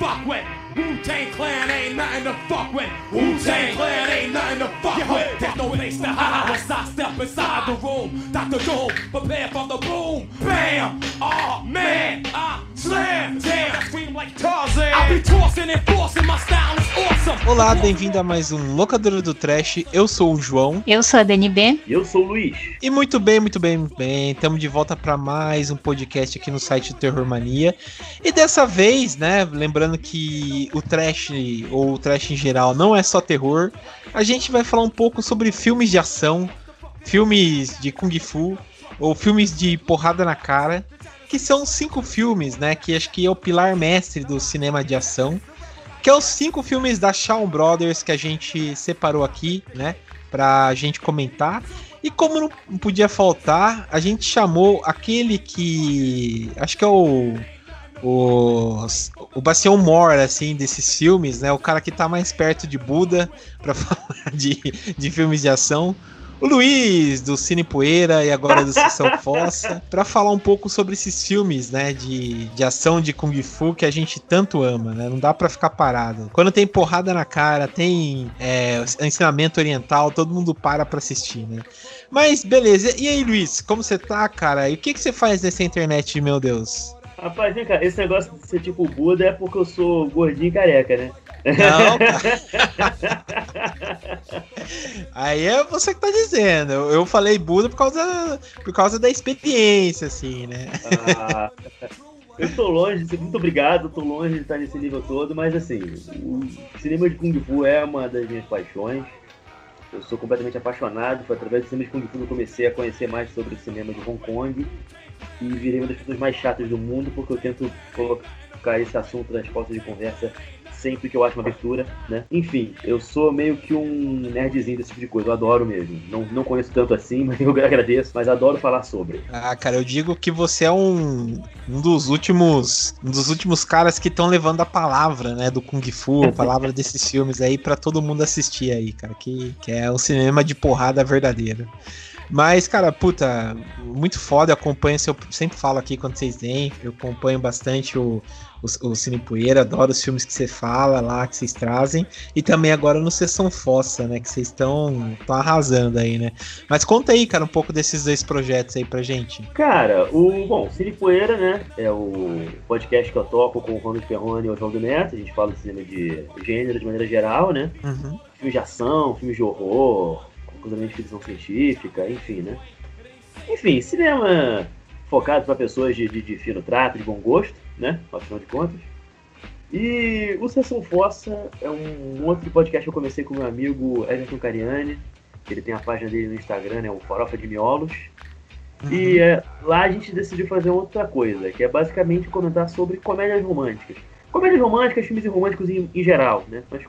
fuck with. Wu-Tang Clan ain't nothing to fuck with. Wu-Tang Clan ain't nothing to fuck with. There's no place to hide once I step inside the room. Dr. Doom, prepare for the boom. Bam! Olá, bem-vindo a mais um Locadora do Trash. Eu sou o João. Eu sou a DNB. E eu sou o Luiz. E muito bem, muito bem, muito bem. Estamos de volta para mais um podcast aqui no site do Terror Mania. E dessa vez, né, lembrando que o trash ou o trash em geral não é só terror, a gente vai falar um pouco sobre filmes de ação, filmes de kung fu ou filmes de porrada na cara, que são cinco filmes, né, que acho que é o pilar mestre do cinema de ação, que é os cinco filmes da Shawn Brothers que a gente separou aqui, né, pra gente comentar. E como não podia faltar, a gente chamou aquele que acho que é o o, o Bastião Moore, assim, desses filmes, né? O cara que tá mais perto de Buda para falar de, de filmes de ação. O Luiz, do Cine Poeira e agora do Sessão Fossa, para falar um pouco sobre esses filmes, né, de, de ação de Kung Fu que a gente tanto ama, né? Não dá para ficar parado. Quando tem porrada na cara, tem é, ensinamento oriental, todo mundo para pra assistir, né? Mas beleza. E aí, Luiz, como você tá, cara? E o que, que você faz nessa internet, meu Deus? Rapaz, vem cá, esse negócio de ser tipo Buda é porque eu sou gordinho e careca, né? Não. Aí é você que tá dizendo. Eu, eu falei Buda por causa, por causa da experiência, assim, né? Ah, eu tô longe, muito obrigado, tô longe de estar nesse nível todo, mas assim, o cinema de Kung Fu é uma das minhas paixões. Eu sou completamente apaixonado, foi através do cinema de Kung Fu que eu comecei a conhecer mais sobre o cinema de Hong Kong e virei uma das pessoas mais chatas do mundo porque eu tento colocar esse assunto nas pautas de conversa sempre que eu acho uma abertura, né? Enfim, eu sou meio que um nerdzinho desse tipo de coisa, eu adoro mesmo. Não, não conheço tanto assim, mas eu agradeço, mas adoro falar sobre. Ah, cara, eu digo que você é um, um dos últimos um dos últimos caras que estão levando a palavra, né, do Kung Fu, a palavra desses filmes aí pra todo mundo assistir aí, cara, que, que é um cinema de porrada verdadeira. Mas, cara, puta, muito foda, eu acompanho, eu sempre falo aqui quando vocês vêm, eu acompanho bastante o, o, o Cine Poeira, adoro os filmes que você fala lá, que vocês trazem, e também agora no Sessão Fossa, né, que vocês estão arrasando aí, né. Mas conta aí, cara, um pouco desses dois projetos aí pra gente. Cara, o. Bom, Cine Poeira, né? É o podcast que eu toco com o Ronald Perrone e o João do Neto. A gente fala de cinema de gênero de maneira geral, né? Uhum. Filmes de ação, filmes de horror, cruzamento de ficção científica, enfim, né? Enfim, cinema focado para pessoas de, de, de fino trato, de bom gosto, né? Afinal de contas. E o Sessão Fossa é um outro podcast que eu comecei com meu amigo Everton Cariani. Ele tem a página dele no Instagram, né? O Farofa de Miolos. E é, lá a gente decidiu fazer outra coisa, que é basicamente comentar sobre comédias românticas. Comédias românticas, filmes românticos em, em geral, né? Mas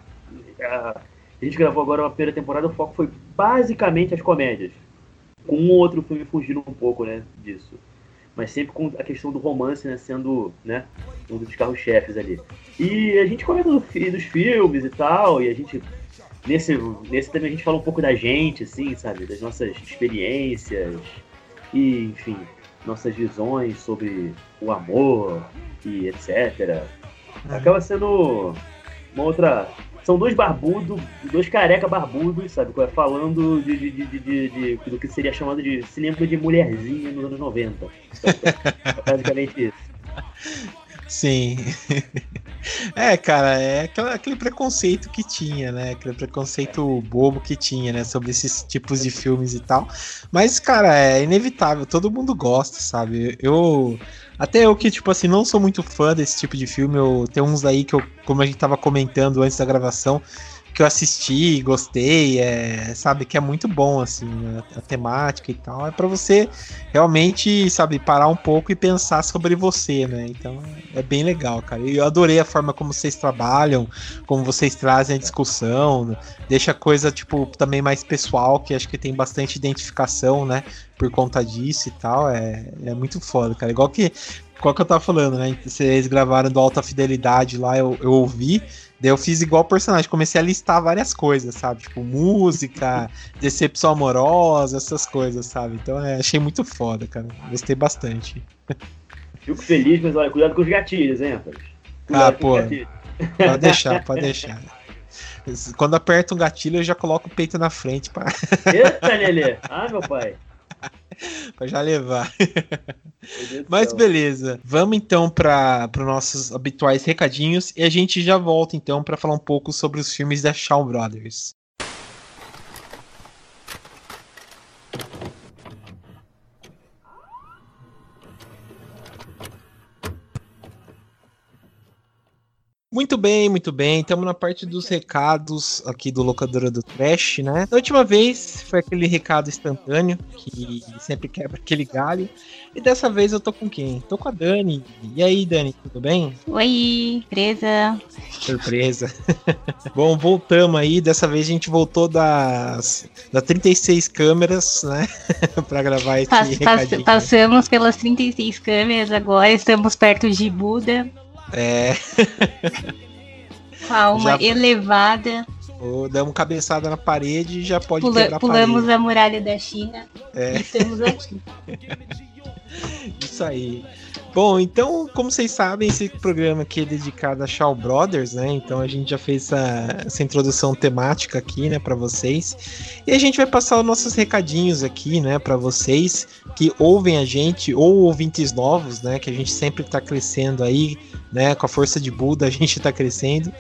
a, a gente gravou agora uma primeira temporada, o foco foi basicamente as comédias. Com um ou outro filme fugindo um pouco, né, disso. Mas sempre com a questão do romance, né, sendo, né, um dos carros-chefes ali. E a gente comenta do dos filmes e tal, e a gente nesse nesse também a gente fala um pouco da gente, assim, sabe, das nossas experiências e, enfim, nossas visões sobre o amor e etc. Acaba sendo uma outra. São dois barbudos, dois careca barbudos, sabe? é? Falando de, de, de, de- de- do que seria chamado de cinema de mulherzinha nos anos 90. É basicamente isso. Sim. É, cara, é aquele preconceito que tinha, né? Aquele preconceito bobo que tinha, né? Sobre esses tipos de filmes e tal. Mas, cara, é inevitável, todo mundo gosta, sabe? Eu. Até eu que, tipo assim, não sou muito fã desse tipo de filme, eu tem uns aí que eu, como a gente tava comentando antes da gravação, que eu assisti, gostei, é, sabe, que é muito bom, assim, né, a temática e tal. É pra você realmente, sabe, parar um pouco e pensar sobre você, né? Então é bem legal, cara. Eu adorei a forma como vocês trabalham, como vocês trazem a discussão, deixa a coisa, tipo, também mais pessoal, que acho que tem bastante identificação, né? Por conta disso e tal. É, é muito foda, cara. Igual que. Qual que eu tava falando, né? Vocês gravaram do Alta Fidelidade lá, eu, eu ouvi. Daí eu fiz igual personagem, comecei a listar várias coisas, sabe? Tipo, música, decepção amorosa, essas coisas, sabe? Então é, achei muito foda, cara. Gostei bastante. Fico feliz, mas olha, cuidado com os gatilhos, hein, rapaz? ah, pô. Pode deixar, pode deixar. Quando aperta um gatilho, eu já coloco o peito na frente. Pra... Eita, Lelê! Ah, meu pai! pra já levar. Mas beleza. Vamos então para os nossos habituais recadinhos e a gente já volta então para falar um pouco sobre os filmes da Shaw Brothers. Muito bem, muito bem. Estamos na parte dos recados aqui do Locadora do Trash, né? Da última vez foi aquele recado instantâneo que sempre quebra aquele galho. E dessa vez eu tô com quem? Tô com a Dani. E aí, Dani, tudo bem? Oi, surpresa. Surpresa. Bom, voltamos aí. Dessa vez a gente voltou das, das 36 câmeras, né? pra gravar esse Pass, recadinho. Passamos pelas 36 câmeras agora, estamos perto de Buda. É. Com a alma já... elevada. Ou damos cabeçada na parede e já pode Pula, quebrar Pulamos a, a muralha da China. É. E estamos aqui. Isso aí. Bom, então, como vocês sabem, esse programa aqui é dedicado a Shaw Brothers, né? Então a gente já fez essa, essa introdução temática aqui, né, para vocês. E a gente vai passar os nossos recadinhos aqui, né, para vocês que ouvem a gente ou ouvintes novos, né, que a gente sempre tá crescendo aí, né, com a força de Buda a gente tá crescendo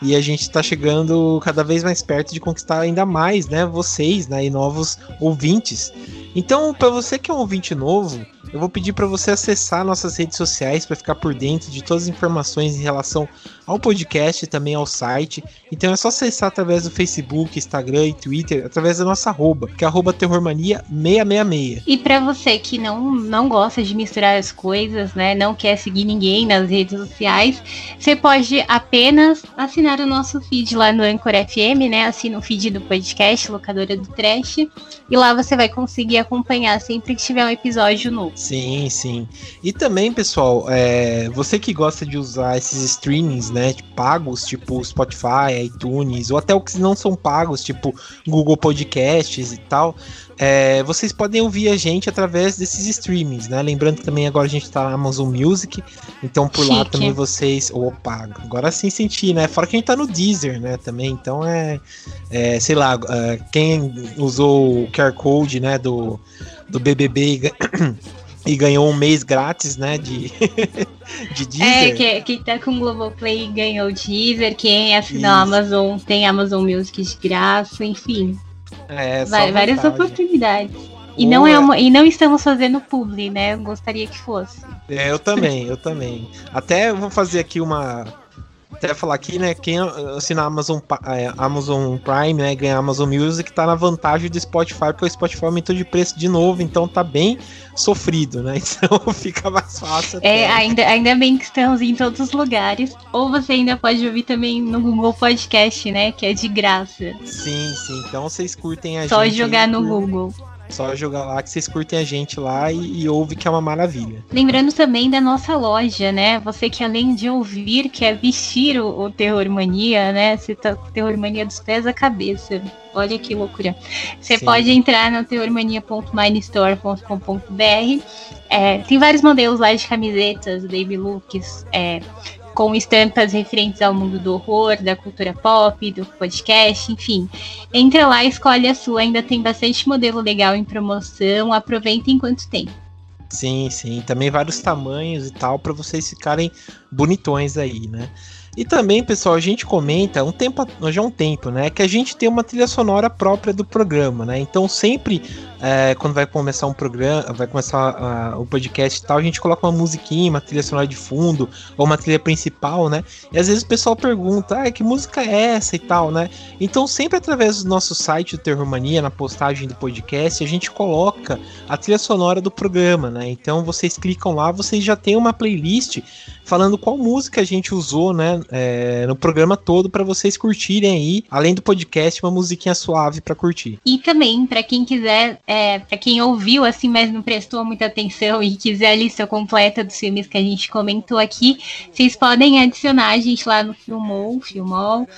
e a gente tá chegando cada vez mais perto de conquistar ainda mais, né, vocês, né, e novos ouvintes. Então, para você que é um ouvinte novo, eu vou pedir para você acessar nossas redes sociais para ficar por dentro de todas as informações em relação ao podcast também ao site. Então é só acessar através do Facebook, Instagram e Twitter, através da nossa arroba, que é arroba terrormania666. E para você que não, não gosta de misturar as coisas, né, não quer seguir ninguém nas redes sociais, você pode apenas assinar o nosso feed lá no Anchor FM, né, assina o feed do podcast, locadora do Trash, e lá você vai conseguir acompanhar sempre que tiver um episódio novo. Sim, sim. E também, pessoal, é, você que gosta de usar esses streamings, né, pagos, tipo Spotify, iTunes, ou até os que não são pagos, tipo Google Podcasts e tal, é, vocês podem ouvir a gente através desses streamings, né? Lembrando que também agora a gente tá na Amazon Music, então por Chique. lá também vocês. Opa, agora sim senti, né? Fora que a gente tá no Deezer, né? Também, então é. é sei lá, é, quem usou o QR Code, né? Do, do BBB e ganhou um mês grátis, né, de, de Deezer. É, que, que tá com o Globoplay ganhou Deezer, quem assinou a Amazon tem Amazon Music de graça, enfim. É, várias oportunidades. E não, é uma, e não estamos fazendo publi, né? Eu gostaria que fosse. É, eu também, eu também. Até vou fazer aqui uma, até falar aqui, né? Quem assina Amazon, é, Amazon Prime, né? Ganha Amazon Music, tá na vantagem do Spotify, porque o Spotify aumentou de preço de novo, então tá bem sofrido, né? Então fica mais fácil. É, ainda, ainda bem que estamos em todos os lugares. Ou você ainda pode ouvir também no Google Podcast, né? Que é de graça. Sim, sim. Então vocês curtem a Só gente. Só jogar no Google. Só jogar lá que vocês curtem a gente lá e, e ouve que é uma maravilha. Lembrando também da nossa loja, né? Você que além de ouvir, quer vestir o, o Terror Mania, né? Você tá com Terror Mania dos pés à cabeça. Olha que loucura. Você Sim. pode entrar no teormania.minestore.com.br. É, tem vários modelos lá de camisetas, baby looks, é, com estampas referentes ao mundo do horror, da cultura pop, do podcast, enfim. Entra lá, escolhe a sua, ainda tem bastante modelo legal em promoção, aproveita enquanto tem. Sim, sim, também vários tamanhos e tal para vocês ficarem bonitões aí, né? E também, pessoal, a gente comenta um tempo, já um tempo, né, que a gente tem uma trilha sonora própria do programa, né? Então sempre é, quando vai começar um programa, vai começar uh, o podcast e tal, a gente coloca uma musiquinha, uma trilha sonora de fundo ou uma trilha principal, né? E às vezes o pessoal pergunta, ah, que música é essa e tal, né? Então sempre através do nosso site do Terror Mania, na postagem do podcast, a gente coloca a trilha sonora do programa, né? Então vocês clicam lá, vocês já tem uma playlist falando qual música a gente usou, né, é, no programa todo para vocês curtirem aí, além do podcast, uma musiquinha suave para curtir. E também, para quem quiser é, para quem ouviu assim, mas não prestou muita atenção e quiser a lista completa dos filmes que a gente comentou aqui, vocês podem adicionar a gente lá no Filmou, Filmol,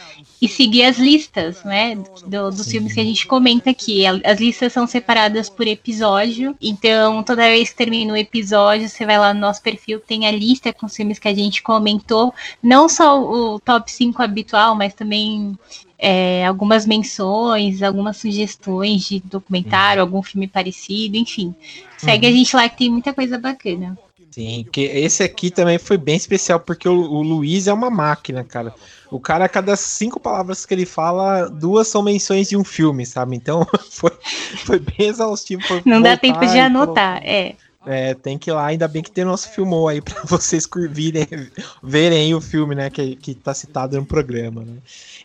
e seguir as listas, né, do, dos Sim. filmes que a gente comenta aqui. As listas são separadas por episódio, então toda vez que termina o episódio, você vai lá no nosso perfil, tem a lista com os filmes que a gente comentou, não só o top 5 habitual, mas também é, algumas menções, algumas sugestões de documentário, uhum. algum filme parecido, enfim. Segue uhum. a gente lá que tem muita coisa bacana. Sim, que esse aqui também foi bem especial, porque o, o Luiz é uma máquina, cara. O cara, a cada cinco palavras que ele fala, duas são menções de um filme, sabe? Então foi, foi bem exaustivo. Não dá tempo de anotar, é. É, tem que ir lá, ainda bem que tem nosso filmou aí para vocês virem, verem o filme, né, que, que tá citado no programa, né?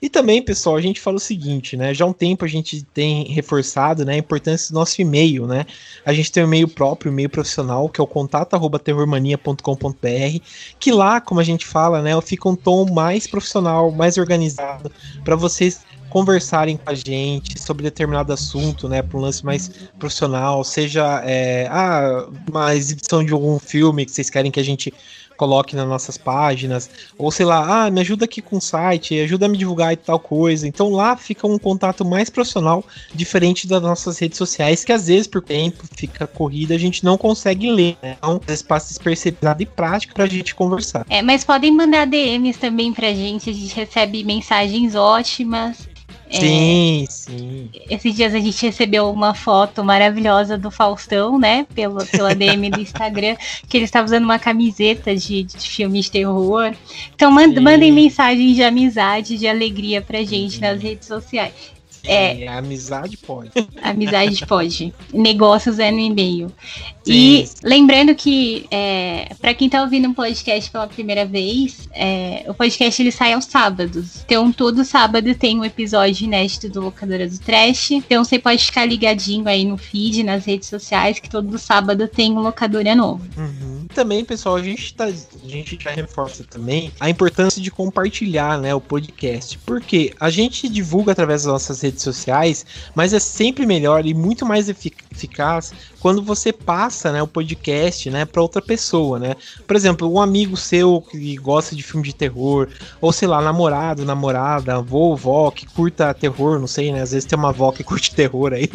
E também, pessoal, a gente fala o seguinte, né, já há um tempo a gente tem reforçado, né, a importância do nosso e-mail, né? A gente tem um e-mail próprio, um e-mail profissional, que é o contato@terrormania.com.br, que lá, como a gente fala, né, fica um tom mais profissional, mais organizado para vocês conversarem com a gente sobre determinado assunto, né, para um lance mais profissional, seja é, ah, uma exibição de algum filme que vocês querem que a gente coloque nas nossas páginas, ou sei lá, ah, me ajuda aqui com o site, ajuda a me divulgar e tal coisa. Então lá fica um contato mais profissional, diferente das nossas redes sociais, que às vezes por tempo fica corrida, a gente não consegue ler, né? Então, espaço despercebido e prático pra gente conversar. É, mas podem mandar DMs também pra gente, a gente recebe mensagens ótimas. É, sim, sim. Esses dias a gente recebeu uma foto maravilhosa do Faustão, né? Pelo, pela DM do Instagram, que ele estava usando uma camiseta de, de filme de terror. Então mand, mandem mensagens de amizade, de alegria pra gente sim. nas redes sociais. É, amizade pode. Amizade pode. Negócios é no e-mail. E lembrando que, é, para quem tá ouvindo um podcast pela primeira vez, é, o podcast ele sai aos sábados. Então, todo sábado tem um episódio inédito do Locadora do Trash. Então, você pode ficar ligadinho aí no feed, nas redes sociais, que todo sábado tem um Locadora novo. Uhum. Também, pessoal, a gente, tá, a gente já reforça também a importância de compartilhar né, o podcast. Porque a gente divulga através das nossas redes sociais, mas é sempre melhor e muito mais eficaz quando você passa, né, o podcast, né, para outra pessoa, né? Por exemplo, um amigo seu que gosta de filme de terror, ou sei lá, namorado, namorada, avô, vó que curta terror, não sei, né? Às vezes tem uma avó que curte terror aí.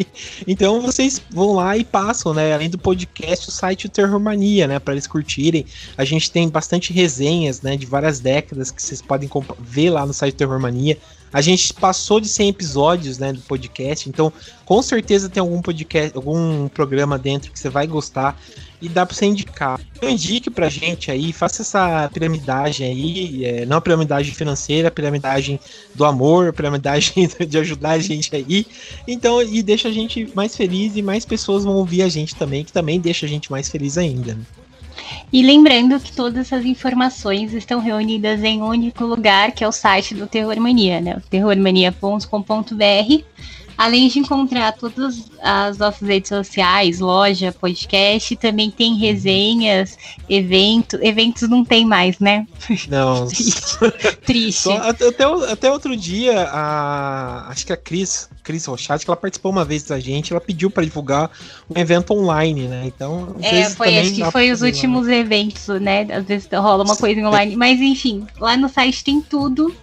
Então vocês vão lá e passam, né, além do podcast, o site Terror Mania, né, para eles curtirem. A gente tem bastante resenhas, né, de várias décadas que vocês podem ver lá no site Terror Mania. A gente passou de 100 episódios, né, do podcast, então com certeza tem algum podcast, algum programa dentro que você vai gostar e dá para você indicar. Então indique pra gente aí, faça essa piramidagem aí, é, não a piramidagem financeira, a piramidagem do amor, a piramidagem de ajudar a gente aí. Então, e deixa a gente mais feliz e mais pessoas vão ouvir a gente também, que também deixa a gente mais feliz ainda. Né? E lembrando que todas essas informações estão reunidas em um único lugar, que é o site do Terror Mania, né? terrormania.com.br Além de encontrar todas as nossas redes sociais, loja, podcast, também tem resenhas, evento. Eventos não tem mais, né? Não. Triste. Só, até, até outro dia, a, acho que a Cris, Cris Rochard, que ela participou uma vez da gente, ela pediu para divulgar um evento online, né? Então, é, foi, acho que foi os últimos lá. eventos, né? Às vezes rola uma coisa online, mas enfim, lá no site tem tudo.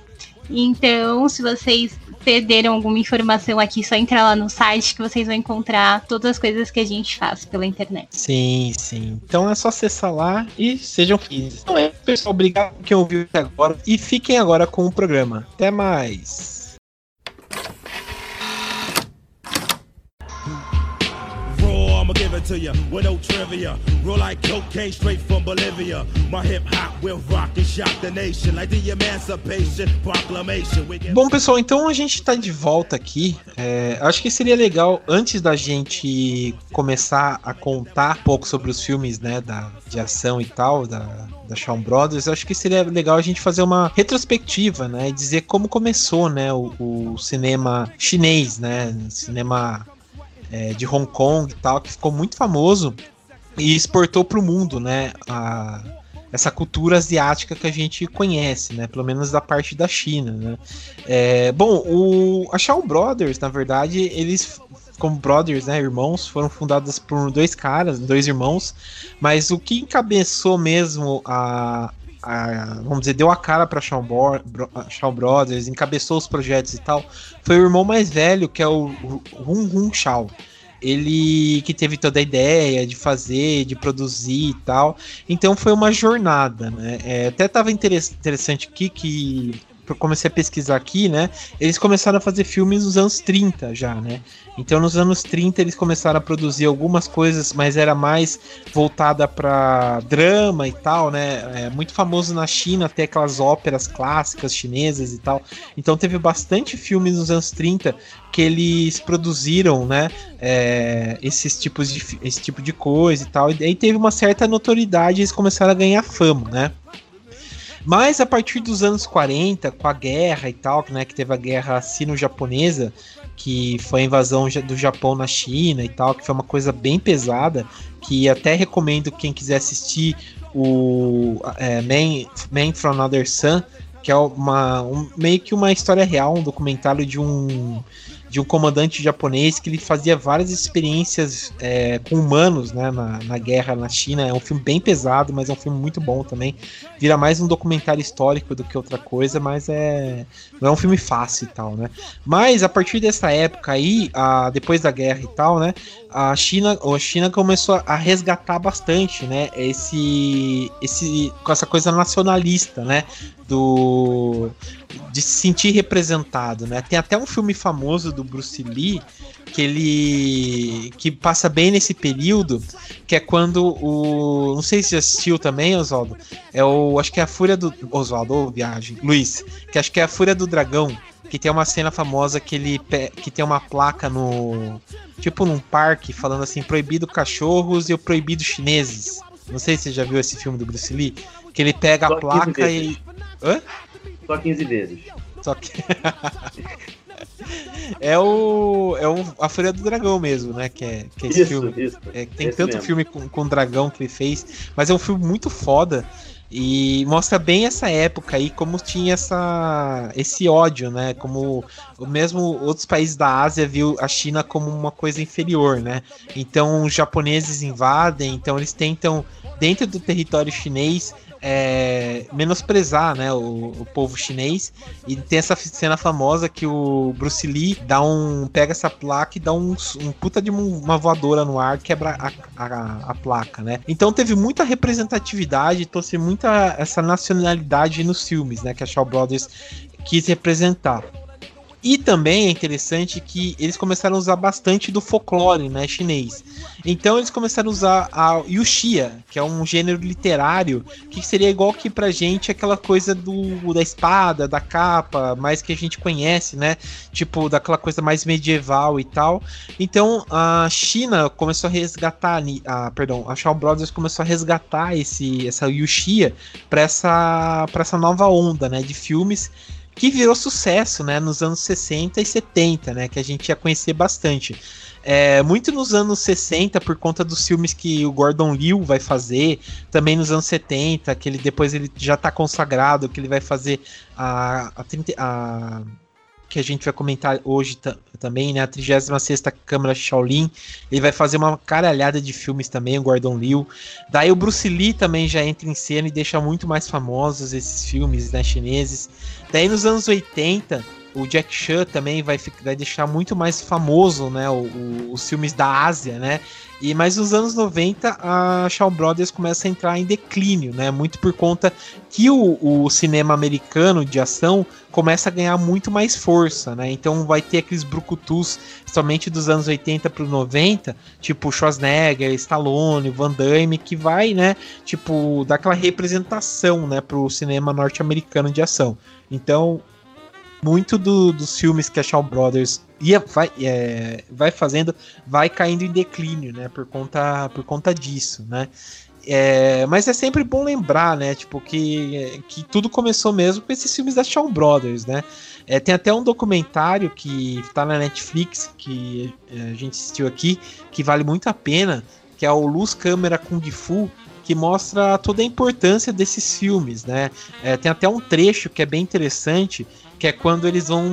Então, se vocês perderam alguma informação aqui, só entrar lá no site que vocês vão encontrar todas as coisas que a gente faz pela internet. Sim, sim. Então é só acessar lá e sejam felizes. Então é, pessoal, obrigado por quem ouviu até agora e fiquem agora com o programa. Até mais. To you with no trivia. Roll like cocaine straight from Bolivia. My hip hop will rock and shock the nation like the Emancipation Proclamation. Bom, pessoal, então a gente tá de volta aqui. É, acho que seria legal, antes da gente começar a contar um pouco sobre os filmes, né, da, de ação e tal, da, da Shawn Brothers, acho que seria legal a gente fazer uma retrospectiva, né, e dizer como começou, né, o, o cinema chinês, né, cinema é, de Hong Kong e tal, que ficou muito famoso e exportou para o mundo, né? A, essa cultura asiática que a gente conhece, né? Pelo menos da parte da China, né? É, bom, o, a Shaw Brothers, na verdade, eles como brothers, né, irmãos, foram fundadas por dois caras, dois irmãos, mas o que encabeçou mesmo a, a, vamos dizer, deu a cara para Shawn, Shawn Brothers, encabeçou os projetos e tal, foi o irmão mais velho, que é o Rum Rum Shaw. Ele que teve toda a ideia de fazer, de produzir e tal. Então foi uma jornada, né? É, até estava interessante aqui que comecei a pesquisar aqui, né? Eles começaram a fazer filmes nos anos 30 já, né? Então nos anos 30 eles começaram a produzir algumas coisas, mas era mais voltada para drama e tal, né? É muito famoso na China até aquelas óperas clássicas chinesas e tal. Então teve bastante filmes nos anos 30 que eles produziram, né? É, esses tipos de esse tipo de coisa e tal. E aí teve uma certa notoriedade, eles começaram a ganhar fama, né? Mas a partir dos anos 40, com a guerra e tal, né, que teve a guerra sino-japonesa, que foi a invasão do Japão na China e tal, que foi uma coisa bem pesada, que até recomendo quem quiser assistir o é, Man, Man from Another Sun, que é uma, um, meio que uma história real, um documentário de um de um comandante japonês que ele fazia várias experiências é, com humanos né, na, na guerra na China. É um filme bem pesado, mas é um filme muito bom também. Vira mais um documentário histórico do que outra coisa, mas é não é um filme fácil e tal, né? Mas a partir dessa época aí, a, depois da guerra e tal, né? A China, a China começou a resgatar bastante, né? Esse, esse, com essa coisa nacionalista, né? Do de se sentir representado, né? Tem até um filme famoso do Bruce Lee que ele que passa bem nesse período, que é quando o não sei se já assistiu também, Oswaldo. É o acho que é a Fúria do Oswaldo ou Viagem, Luiz, que acho que é a Fúria do Dragão, que tem uma cena famosa que ele que tem uma placa no tipo num parque falando assim proibido cachorros e o proibido chineses. Não sei se você já viu esse filme do Bruce Lee, que ele pega Só a placa e Hã? Só 15 vezes. Só que. é o. É o, a Fúria do Dragão mesmo, né? Que é, que é esse isso, filme. Isso, é, tem tanto mesmo. filme com, com dragão que ele fez, mas é um filme muito foda. E mostra bem essa época aí, como tinha essa, esse ódio, né? Como mesmo outros países da Ásia viu a China como uma coisa inferior, né? Então os japoneses invadem, então eles tentam, dentro do território chinês, é, menosprezar né, o, o, povo chinês. E tem essa cena famosa que o Bruce Lee dá um, pega essa placa e dá um, um puta de uma voadora no ar, quebra a, a, a placa, né? Então teve muita representatividade, trouxe muita essa nacionalidade nos filmes, né? Que a Shaw Brothers quis representar. E também é interessante que eles começaram a usar bastante do folclore né, chinês. Então eles começaram a usar a yuxia, que é um gênero literário, que seria igual que pra gente aquela coisa do da espada, da capa, mais que a gente conhece, né? Tipo, daquela coisa mais medieval e tal. Então a China começou a resgatar, a, perdão, a Shaw Brothers começou a resgatar esse, essa yuxia para essa, pra essa nova onda né, de filmes que virou sucesso, né, nos anos 60 e 70, né, que a gente ia conhecer bastante. É, muito nos anos 60, por conta dos filmes que o Gordon Liu vai fazer, também nos anos 70, que ele depois ele já está consagrado, que ele vai fazer a, a, a que a gente vai comentar hoje também, né? A 36 Câmara Shaolin. Ele vai fazer uma caralhada de filmes também, o Gordon Liu. Daí o Bruce Lee também já entra em cena e deixa muito mais famosos esses filmes né, chineses. Daí nos anos 80, o Jack Chan também vai, vai deixar muito mais famoso, né, o, o, os filmes da Ásia, né? E mas nos anos 90 a Shaw Brothers começa a entrar em declínio, né? Muito por conta que o, o cinema americano de ação começa a ganhar muito mais força, né? Então vai ter aqueles brucutus somente dos anos 80 para 90, tipo Schwarzenegger, Stallone, Van Damme, que vai, né, tipo, dar aquela representação, né, pro cinema norte-americano de ação. Então, muito do, dos filmes que a Shaw Brothers ia, vai, é, vai fazendo vai caindo em declínio, né? Por conta, por conta disso, né? É, mas é sempre bom lembrar, né? Tipo, que, que tudo começou mesmo com esses filmes da Shaw Brothers, né? É, tem até um documentário que tá na Netflix, que a gente assistiu aqui, que vale muito a pena, que é o Luz Câmera Kung Fu, que mostra toda a importância desses filmes, né? É, tem até um trecho que é bem interessante, que é quando eles vão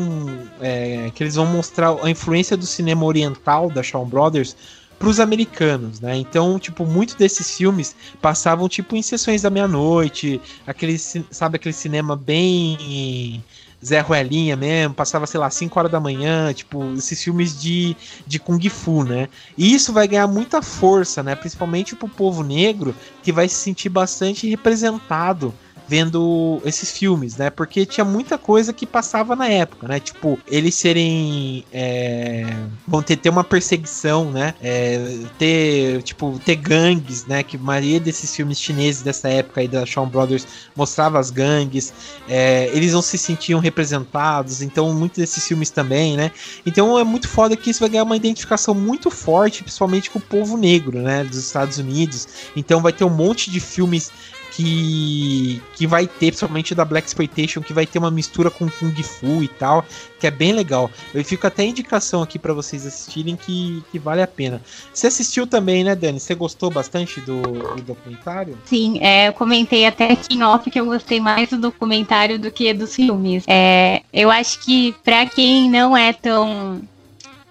é, que eles vão mostrar a influência do cinema oriental da Shawn Brothers para os americanos, né? Então, tipo, muitos desses filmes passavam tipo em sessões da meia-noite, aquele, sabe, aquele cinema bem Zé Ruelinha mesmo, passava, sei lá, 5 horas da manhã, tipo, esses filmes de, de Kung Fu, né? E isso vai ganhar muita força, né? Principalmente pro povo negro, que vai se sentir bastante representado vendo esses filmes, né? Porque tinha muita coisa que passava na época, né? Tipo, eles serem. É, vão ter, ter uma perseguição, né? É, ter, tipo, ter gangues, né? Que a maioria desses filmes chineses dessa época aí da Shawn Brothers mostrava as gangues. É, eles não se sentiam representados, então muitos desses filmes também, né? Então é muito foda que isso vai ganhar uma identificação muito forte, principalmente com o povo negro, né? Dos Estados Unidos. Então vai ter um monte de filmes que, que vai ter, principalmente da Black Exploitation, que vai ter uma mistura com Kung Fu e tal, que é bem legal. Eu fico até indicação aqui para vocês assistirem que, que vale a pena. Você assistiu também, né, Dani? Você gostou bastante do, do documentário? Sim, é, eu comentei até aqui em off que eu gostei mais do documentário do que dos filmes. É, eu acho que para quem não é tão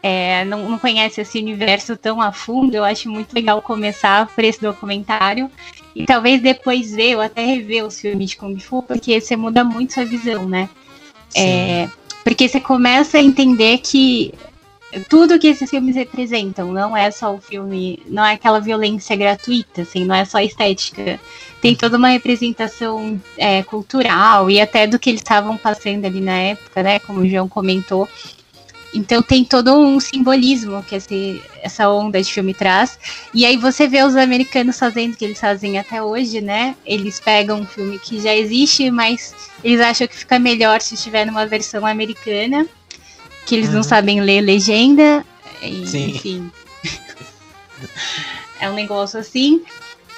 é, não, não, conhece esse universo tão a fundo, eu acho muito legal começar por esse documentário e talvez depois ver ou até rever os filmes de Kung Fu, porque você muda muito sua visão, né? É, porque você começa a entender que tudo que esses filmes representam não é só o filme, não é aquela violência gratuita, assim, não é só estética. Tem uhum. toda uma representação é, cultural e até do que eles estavam passando ali na época, né? Como o João comentou. Então tem todo um simbolismo que esse, essa onda de filme traz. E aí você vê os americanos fazendo o que eles fazem até hoje, né? Eles pegam um filme que já existe, mas eles acham que fica melhor se estiver numa versão americana, que eles uhum. não sabem ler legenda. E, Sim. Enfim. é um negócio assim.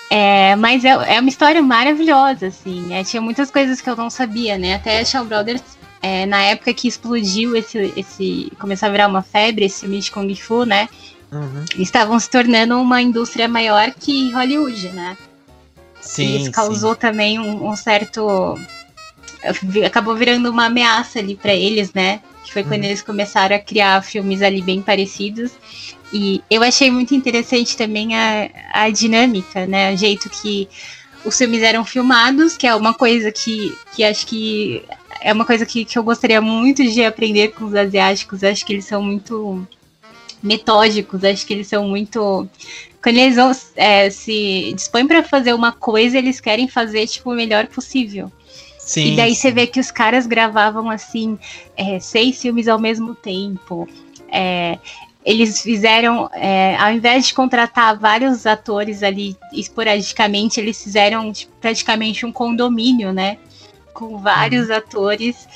É, mas é, é uma história maravilhosa, assim. É, tinha muitas coisas que eu não sabia, né? Até Shaw Brothers é, na época que explodiu esse, esse. começou a virar uma febre, esse filme de Kung Fu, né? Uhum. Estavam se tornando uma indústria maior que Hollywood, né? Sim. E isso causou sim. também um, um, certo. Acabou virando uma ameaça ali para eles, né? Que foi quando uhum. eles começaram a criar filmes ali bem parecidos. E eu achei muito interessante também a, a dinâmica, né? O jeito que os filmes eram filmados, que é uma coisa que, que acho que é uma coisa que, que eu gostaria muito de aprender com os asiáticos. Acho que eles são muito metódicos, acho que eles são muito. Quando eles vão, é, se dispõem para fazer uma coisa, eles querem fazer tipo, o melhor possível. Sim, e daí sim. você vê que os caras gravavam assim é, seis filmes ao mesmo tempo. É, eles fizeram, é, ao invés de contratar vários atores ali esporadicamente, eles fizeram tipo, praticamente um condomínio, né? Com vários uhum. atores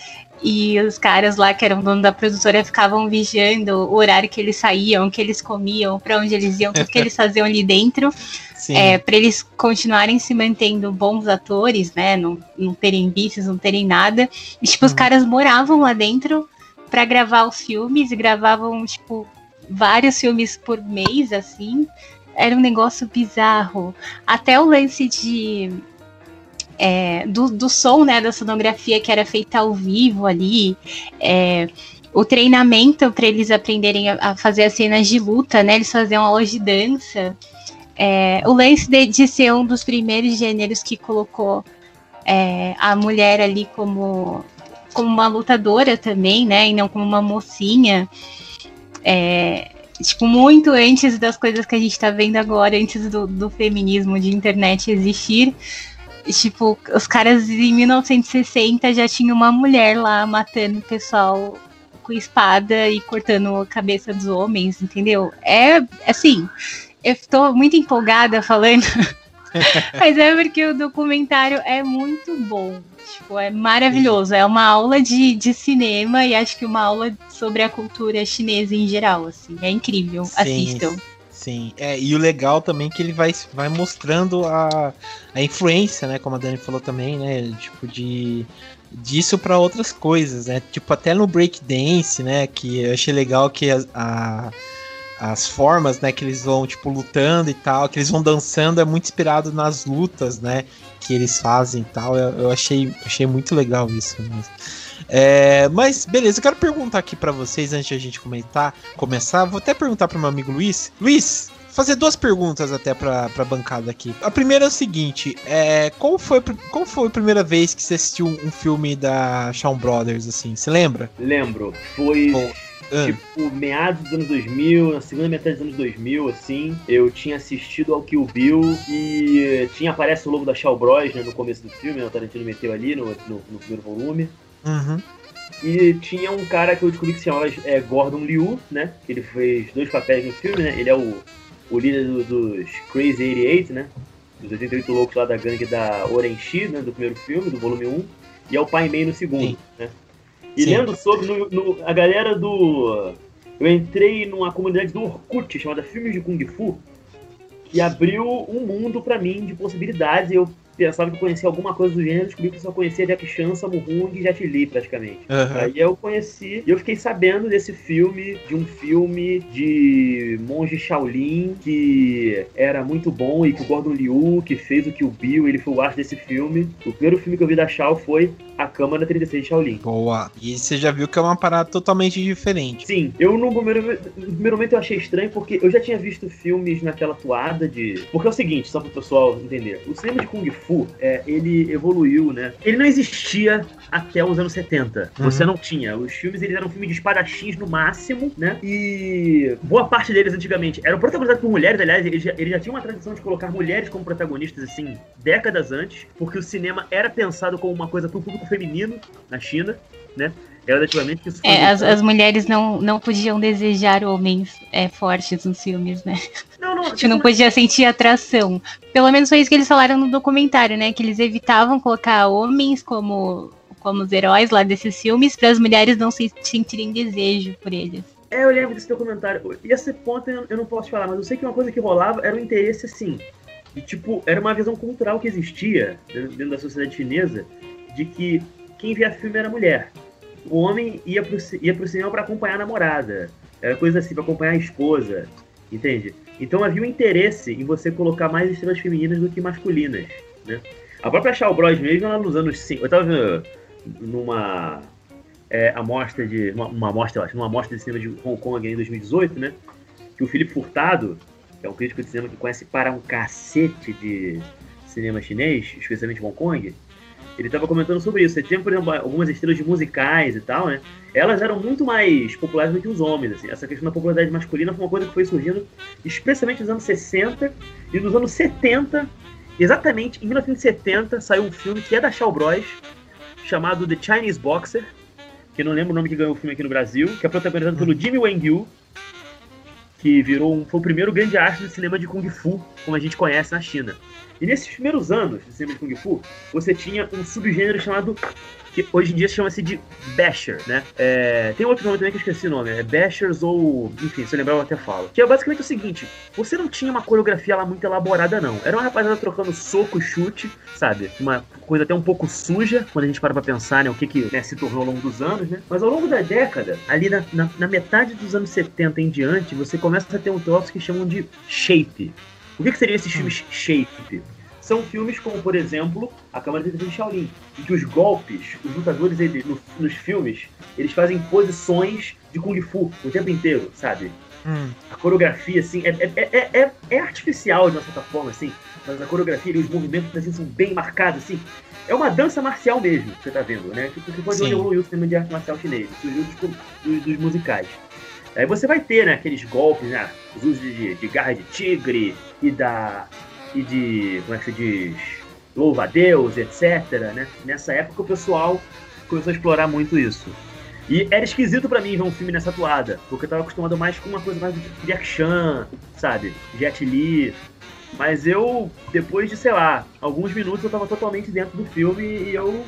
e os caras lá que eram dono da produtora ficavam vigiando o horário que eles saíam, que eles comiam, para onde eles iam, tudo que eles faziam ali dentro, é, para eles continuarem se mantendo bons atores, né? Não, não terem vícios, não terem nada. E, tipo, uhum. os caras moravam lá dentro para gravar os filmes e gravavam, tipo, vários filmes por mês, assim. Era um negócio bizarro. Até o lance de é, do, do som, né, da sonografia que era feita ao vivo ali, é, o treinamento para eles aprenderem a, a, fazer as cenas de luta, né, eles faziam aulas de dança, é, o lance de, de, ser um dos primeiros gêneros que colocou é, a mulher ali como, como uma lutadora também, né, e não como uma mocinha, é, tipo, muito antes das coisas que a gente está vendo agora, antes do, do feminismo de internet existir, Tipo, os caras em 1960 já tinham uma mulher lá matando o pessoal com espada e cortando a cabeça dos homens, entendeu? É assim, eu tô muito empolgada falando, mas é porque o documentário é muito bom. Tipo, é maravilhoso. É uma aula de, de cinema e acho que uma aula sobre a cultura chinesa em geral, assim. É incrível. Sim. Assistam. Sim, é, e o legal também é que ele vai, vai mostrando a, a influência, né? Como a Dani falou também, né? Tipo, de disso para outras coisas, né? Tipo, até no breakdance, né? Que eu achei legal que a, a, as formas, né, que eles vão, tipo, lutando e tal, que eles vão dançando, é muito inspirado nas lutas, né, que eles fazem e tal. Eu, eu achei, achei muito legal isso mesmo. É, mas beleza, eu quero perguntar aqui para vocês antes de a gente comentar, começar. Vou até perguntar para meu amigo Luiz. Luiz, fazer duas perguntas até pra, pra bancada aqui. A primeira é o seguinte: é, qual, foi, qual foi a primeira vez que você assistiu um filme da Shawn Brothers, assim? Você lembra? Lembro. Foi. Ah. Tipo, meados dos anos 2000, na segunda metade dos anos 2000, assim, eu tinha assistido ao Kill Bill e tinha, aparece o logo da Shaw Bros, né, no começo do filme, né, o Tarantino meteu ali no, no, no primeiro volume. Uhum. E tinha um cara que eu descobri que se chamava é, Gordon Liu, né, que ele fez dois papéis no filme, né, ele é o o líder do, dos Crazy 88, né? Dos 88 loucos lá da gangue da Orenchi, né? Do primeiro filme, do volume 1. E é o Pai Mei no segundo, Sim. né? E Sim. lendo sobre no, no, a galera do... Eu entrei numa comunidade do Orkut chamada Filmes de Kung Fu e abriu um mundo para mim de possibilidades. E eu pensava que conhecia alguma coisa do gênero, descobri que só conhecia Jack Chan, Sammo Hung e Jet Li, praticamente. Uhum. Aí eu conheci, e eu fiquei sabendo desse filme, de um filme de monge Shaolin, que era muito bom, e que o Gordon Liu, que fez o Kill Bill, ele foi o arte desse filme. O primeiro filme que eu vi da Shao foi A Câmara 36 de Shaolin. Boa. E você já viu que é uma parada totalmente diferente. Sim, eu no primeiro, no primeiro momento eu achei estranho, porque eu já tinha visto filmes naquela toada de... Porque é o seguinte, só pro pessoal entender, o cinema de Kung Fu Fu, é, ele evoluiu, né? Ele não existia até os anos 70. Uhum. Você não tinha. Os filmes eles eram filmes de espadachins no máximo, né? E boa parte deles antigamente eram protagonizados por mulheres. Aliás, eles já, eles já tinham uma tradição de colocar mulheres como protagonistas, assim, décadas antes, porque o cinema era pensado como uma coisa para o público feminino na China, né? Gradativamente isso é, as, as, mulheres não, não podiam desejar homens é, fortes nos filmes, né? Não, não. Tipo, não podia sentir atração. Pelo menos foi isso que eles falaram no documentário, né? Que eles evitavam colocar homens como, como os heróis lá desses filmes para as mulheres não se sentirem desejo por eles. É, eu lembro desse documentário. E esse ponto eu não posso falar, mas eu sei que uma coisa que rolava era o interesse, assim. E, tipo, era uma visão cultural que existia dentro da sociedade chinesa de que quem via filme era mulher o homem ia pro, ia pro cinema para acompanhar a namorada. Era coisa assim, para acompanhar a esposa. Entende? Então havia um interesse em você colocar mais estrelas femininas do que masculinas. Né? A própria Shaw Bros mesmo, ela nos anos 5. Eu tava vendo numa é, amostra de. Uma, uma amostra, eu acho, numa amostra de cinema de Hong Kong em 2018, né? Que o Felipe Furtado, que é um crítico de cinema que conhece para um cacete de cinema chinês, especialmente Hong Kong, ele estava comentando sobre isso. Você tinha, por exemplo, algumas estrelas musicais e tal, né? Elas eram muito mais populares do que os homens, assim. Essa questão da popularidade masculina foi uma coisa que foi surgindo especialmente nos anos 60 e nos anos 70. Exatamente, em 1970, saiu um filme que é da Shaw Bros, chamado The Chinese Boxer, que não lembro o nome que ganhou o filme aqui no Brasil, que é protagonizado pelo Jimmy Wang Yu, que virou um, foi o primeiro grande arte do cinema de Kung Fu, como a gente conhece na China. E nesses primeiros anos de cinema de Kung Fu, você tinha um subgênero chamado que hoje em dia chama-se de Basher, né? É, tem outro nome também que eu esqueci o nome, é Bashers ou. Enfim, se eu lembrar eu até falo. Que é basicamente o seguinte: você não tinha uma coreografia lá muito elaborada, não. Era uma rapaziada trocando soco e chute, sabe? Uma coisa até um pouco suja, quando a gente para pra pensar, né? O que, que né, se tornou ao longo dos anos, né? Mas ao longo da década, ali na, na, na metade dos anos 70 em diante, você começa a ter um troço que chamam de shape. O que, que seriam esses filmes shape? São filmes como, por exemplo, A Câmara de Shaolin, em que os golpes, os lutadores eles, no, nos filmes, eles fazem posições de Kung Fu o tempo inteiro, sabe? Hum. A coreografia, assim, é, é, é, é, artificial de uma certa forma, assim, mas a coreografia e os movimentos assim, são bem marcados, assim. É uma dança marcial mesmo, que você tá vendo, né? Tipo, que foi onde evoluiu o cinema de arte marcial chinês, surgiu dos, dos, dos musicais. Aí você vai ter, né, aqueles golpes, né, os usos de, de garra de tigre e da e de, como é que se diz, louva a Deus, etc, né? Nessa época o pessoal começou a explorar muito isso. E era esquisito para mim ver um filme nessa toada, porque eu tava acostumado mais com uma coisa mais de action, sabe? Jet Li. Mas eu, depois de, sei lá, alguns minutos eu tava totalmente dentro do filme e eu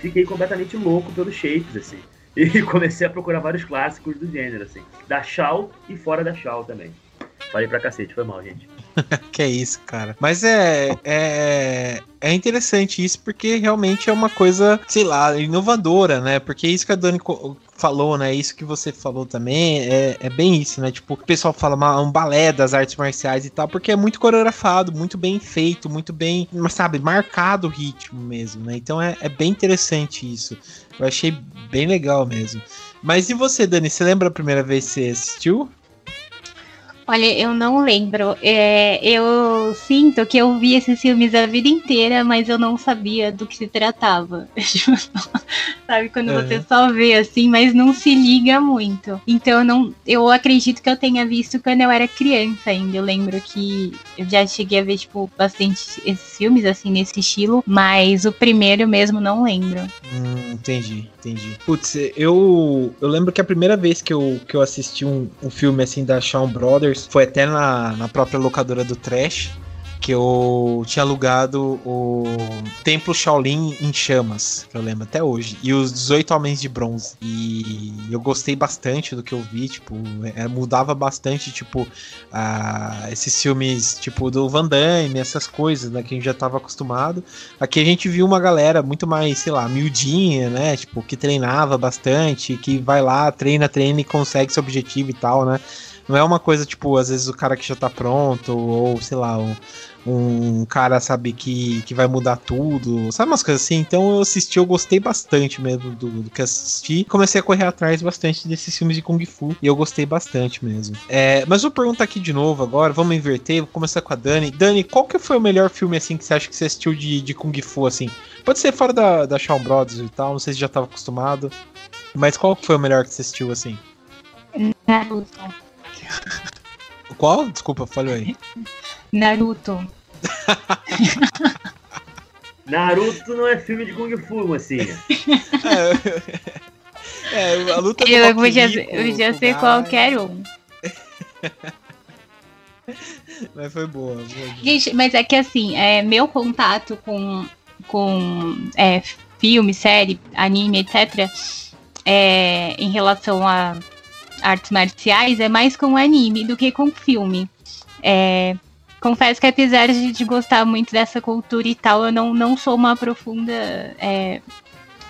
fiquei completamente louco pelos shapes, assim. E comecei a procurar vários clássicos do gênero, assim. Da Shaw e fora da Shaw também. Falei pra cacete, foi mal, gente. que é isso, cara. Mas é, é, é interessante isso porque realmente é uma coisa, sei lá, inovadora, né? Porque isso que a Dani falou, né? Isso que você falou também é, é bem isso, né? Tipo, o pessoal fala uma, um balé das artes marciais e tal, porque é muito coreografado, muito bem feito, muito bem, sabe, marcado o ritmo mesmo, né? Então é, é bem interessante isso. Eu achei bem legal mesmo. Mas e você, Dani? Você lembra a primeira vez que você assistiu? Olha, eu não lembro. É, eu sinto que eu vi esses filmes a vida inteira, mas eu não sabia do que se tratava. Sabe, quando é. você só vê assim, mas não se liga muito. Então eu não, eu acredito que eu tenha visto quando eu era criança ainda. Eu lembro que eu já cheguei a ver tipo bastante esses filmes assim nesse estilo, mas o primeiro mesmo não lembro. Hum, entendi, entendi. Putz, eu eu lembro que a primeira vez que eu, que eu assisti um, um filme assim da Shawn Brothers foi até na, na própria locadora do Trash que eu tinha alugado o Templo Shaolin em Chamas, que eu lembro até hoje, e os 18 Homens de Bronze. E eu gostei bastante do que eu vi, tipo, é, mudava bastante, tipo, a, esses filmes, tipo, do Van Damme, essas coisas, né, que a gente já tava acostumado. Aqui a gente viu uma galera muito mais, sei lá, miudinha, né, tipo, que treinava bastante, que vai lá, treina, treina e consegue seu objetivo e tal, né. Não é uma coisa, tipo, às vezes o cara que já tá pronto, ou sei lá, um, um cara, sabe, que, que vai mudar tudo, sabe umas coisas assim? Então eu assisti, eu gostei bastante mesmo do, do que assisti. Comecei a correr atrás bastante desses filmes de Kung Fu e eu gostei bastante mesmo. É, mas vou perguntar aqui de novo agora, vamos inverter, vou começar com a Dani. Dani, qual que foi o melhor filme, assim, que você acha que você assistiu de, de Kung Fu, assim? Pode ser fora da, da Shawn Brothers e tal, não sei se já tava acostumado. Mas qual que foi o melhor que você assistiu, assim? Naruto. Qual? Desculpa, falhou aí. Naruto. Naruto não é filme de Kung Fu, mocinha. É, é a luta do Eu podia, ser, podia ser qualquer um. Mas foi boa, boa. Gente, mas é que assim, é, meu contato com, com é, filme, série, anime, etc., é, em relação a artes marciais é mais com anime do que com filme. É, confesso que apesar de, de, gostar muito dessa cultura e tal, eu não, não sou uma profunda é,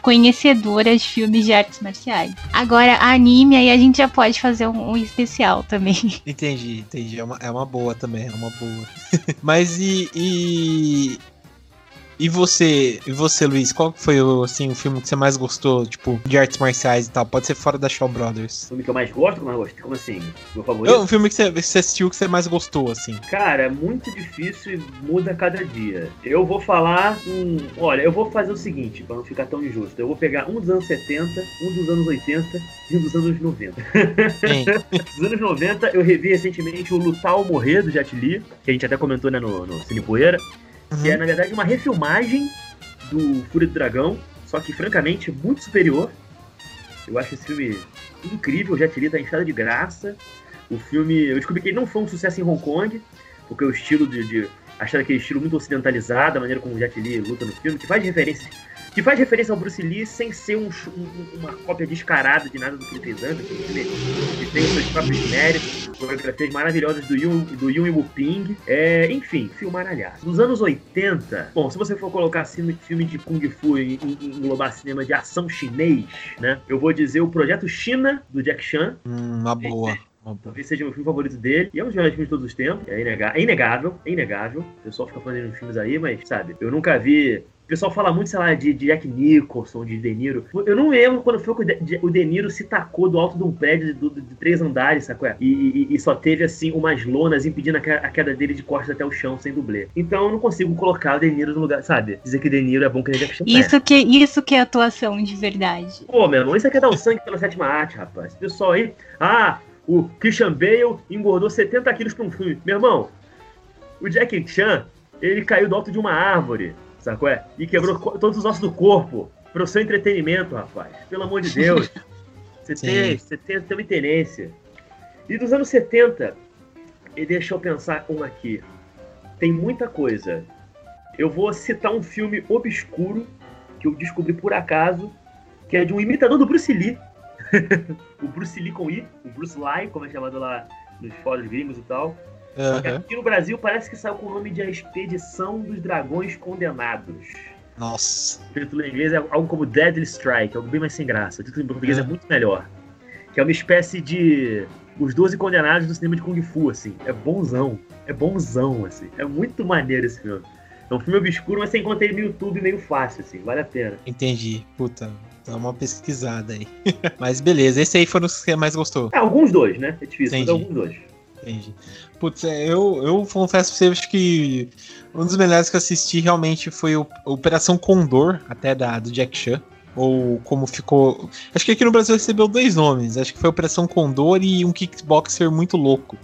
conhecedora de filmes de artes marciais. Agora, anime, aí a gente já pode fazer um, um especial também. Entendi, entendi. É uma, é uma boa também, é uma boa. Mas e, e e você, e você, Luiz, qual foi o, assim, o filme que você mais gostou, tipo, de artes marciais e tal? Pode ser fora da Shaw Brothers. O filme que eu mais gosto, eu gosto? Como assim? Meu favorito? Não, um filme que você, que você assistiu que você mais gostou, assim. Cara, é muito difícil e muda cada dia. Eu vou falar um. Olha, eu vou fazer o seguinte, pra não ficar tão injusto. Eu vou pegar um dos anos 70, um dos anos 80 e um dos anos 90. dos anos 90, eu revi recentemente o Lutar ou Morrer do Jet Li, que a gente até comentou né, no, no Cine Poeira. Uhum. Que é, na verdade, uma refilmagem do Fúria do Dragão, só que, francamente, muito superior. Eu acho esse filme incrível, já tirei da enxada de graça. O filme, eu descobri que ele não foi um sucesso em Hong Kong, porque o estilo de, de achar aquele estilo muito ocidentalizado, a maneira como o Jet Li luta no filme, que faz referência que faz referência ao Bruce Lee sem ser um, um, uma cópia descarada de nada do que ele fez antes. Ele tem os seus próprios méritos, coreografias maravilhosas do Yun, do Yun Wuping. É, enfim, filmaralhaço. Nos anos 80, bom, se você for colocar assim, filme de Kung Fu e englobar cinema de ação chinês, né? Eu vou dizer o Projeto China, do Jack Chan. Hum, uma boa. Talvez seja o meu filme favorito dele. E é um dos melhores filmes de todos os tempos. É inegável. É inegável. É inegável. O pessoal fica falando de filmes aí, mas, sabe, eu nunca vi pessoal fala muito, sei lá, de, de Jack Nicholson, de De Niro. Eu não lembro quando foi que o De, Niro se tacou do alto de um prédio de, de, de três andares, sacou? E, e, e, só teve, assim, umas lonas impedindo a, a, queda dele de costas até o chão, sem dublê. Então eu não consigo colocar o De Niro no lugar, sabe? Dizer que De Niro é bom que Jack Chan. Isso, é. que, isso que é atuação de verdade. Pô, meu irmão, isso aqui é dar o sangue pela sétima arte, rapaz. Esse pessoal aí, ah, o Christian Bale engordou 70 quilos pra um filme. Meu irmão, o Jack Chan, ele caiu do alto de uma árvore sacou? É? E quebrou todos os ossos do corpo pro seu entretenimento, rapaz. Pelo amor de Deus. Você tem, você tem, tem uma tenência. E dos anos 70, e deixa eu pensar um aqui. Tem muita coisa. Eu vou citar um filme obscuro que eu descobri por acaso, que é de um imitador do Bruce Lee. o Bruce Lee com I, o Bruce Lee, como é chamado lá nos fóruns gringos e tal. Uhum. Aqui no Brasil parece que saiu com o nome de A Expedição dos Dragões Condenados. Nossa. O título em inglês é algo como Deadly Strike, algo bem mais sem graça. O título em português é, É. muito melhor. Que é uma espécie de. Os 12 Condenados do cinema de Kung Fu, assim. É bonzão. É bonzão, assim. É muito maneiro esse filme. É um filme obscuro, mas você encontra ele no YouTube meio fácil, assim. Vale a pena. Entendi. Puta, dá uma pesquisada aí. Mas beleza, esse aí foram os que você mais gostou. É, alguns dois, né? É difícil, mas alguns dois. Entendi. Putz, é, eu, eu confesso pra você acho que um dos melhores que eu assisti realmente foi o Operação Condor, até da, do Jack Chan. Ou como ficou. Acho que aqui no Brasil recebeu dois nomes. Acho que foi Operação Condor e um kickboxer muito louco.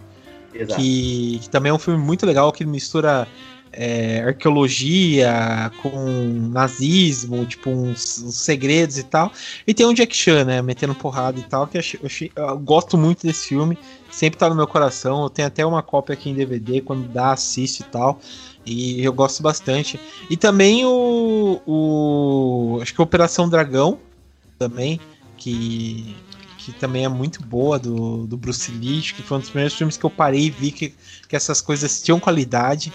Exato. Que, que também é um filme muito legal que mistura é, arqueologia com nazismo, tipo, uns, uns segredos e tal. E tem um Jack Chan, né, metendo porrada e tal, que eu, achei- eu achei- eu gosto muito desse filme, sempre tá no meu coração. Eu tenho até uma cópia aqui em DVD, quando dá, assisto e tal. E eu gosto bastante. E também o. o acho que Operação Dragão, também, que que também é muito boa do, do Bruce Lee, que foi um dos primeiros filmes que eu parei e vi que, que essas coisas tinham qualidade,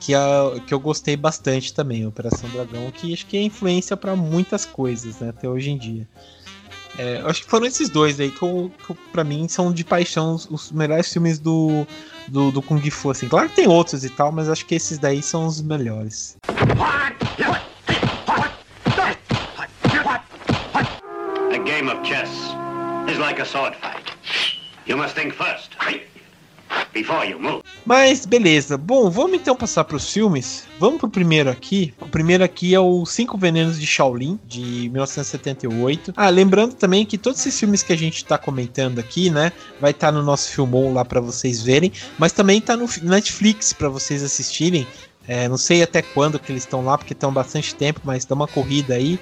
que, a, que eu gostei bastante também, Operação Dragão, que acho que é influência para muitas coisas, né, até hoje em dia. É, acho que foram esses dois aí que, eu, que pra mim são de paixão os, os melhores filmes do, do, do Kung Fu, assim. Claro que tem outros e tal, mas acho que esses daí são os melhores. A game of chess is like a sword fight. You must think first, before you move. Mas beleza, bom, vamos então passar para os filmes. Vamos pro primeiro aqui. O primeiro aqui é o Cinco Venenos de Shaolin, de 1978. Ah, lembrando também que todos esses filmes que a gente tá comentando aqui, né, vai estar no nosso filmon lá para vocês verem, mas também tá no Netflix para vocês assistirem. É, não sei até quando que eles estão lá, porque estão bastante tempo, mas dá uma corrida aí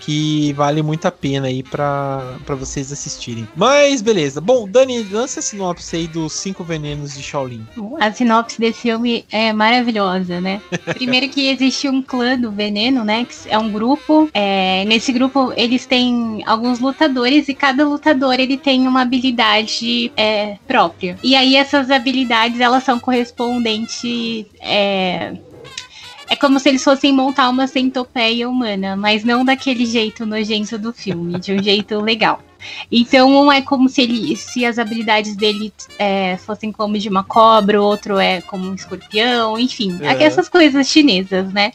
que vale muito a pena aí pra pra vocês assistirem. Mas beleza. Bom, Dani, lança a sinopse aí dos Cinco Venenos de Shaolin. A sinopse desse filme é maravilhosa, né? Primeiro que existe um clã do veneno, né? Que é um grupo. é, nesse grupo eles têm alguns lutadores e cada lutador ele tem uma habilidade é, própria. E aí essas habilidades elas são correspondentes. É, é como se eles fossem montar uma centopeia humana, mas não daquele jeito nojento do filme, de um jeito legal. Então, um é como se ele, se as habilidades dele é, fossem como de uma cobra, o outro é como um escorpião, enfim, É. essas coisas chinesas, né?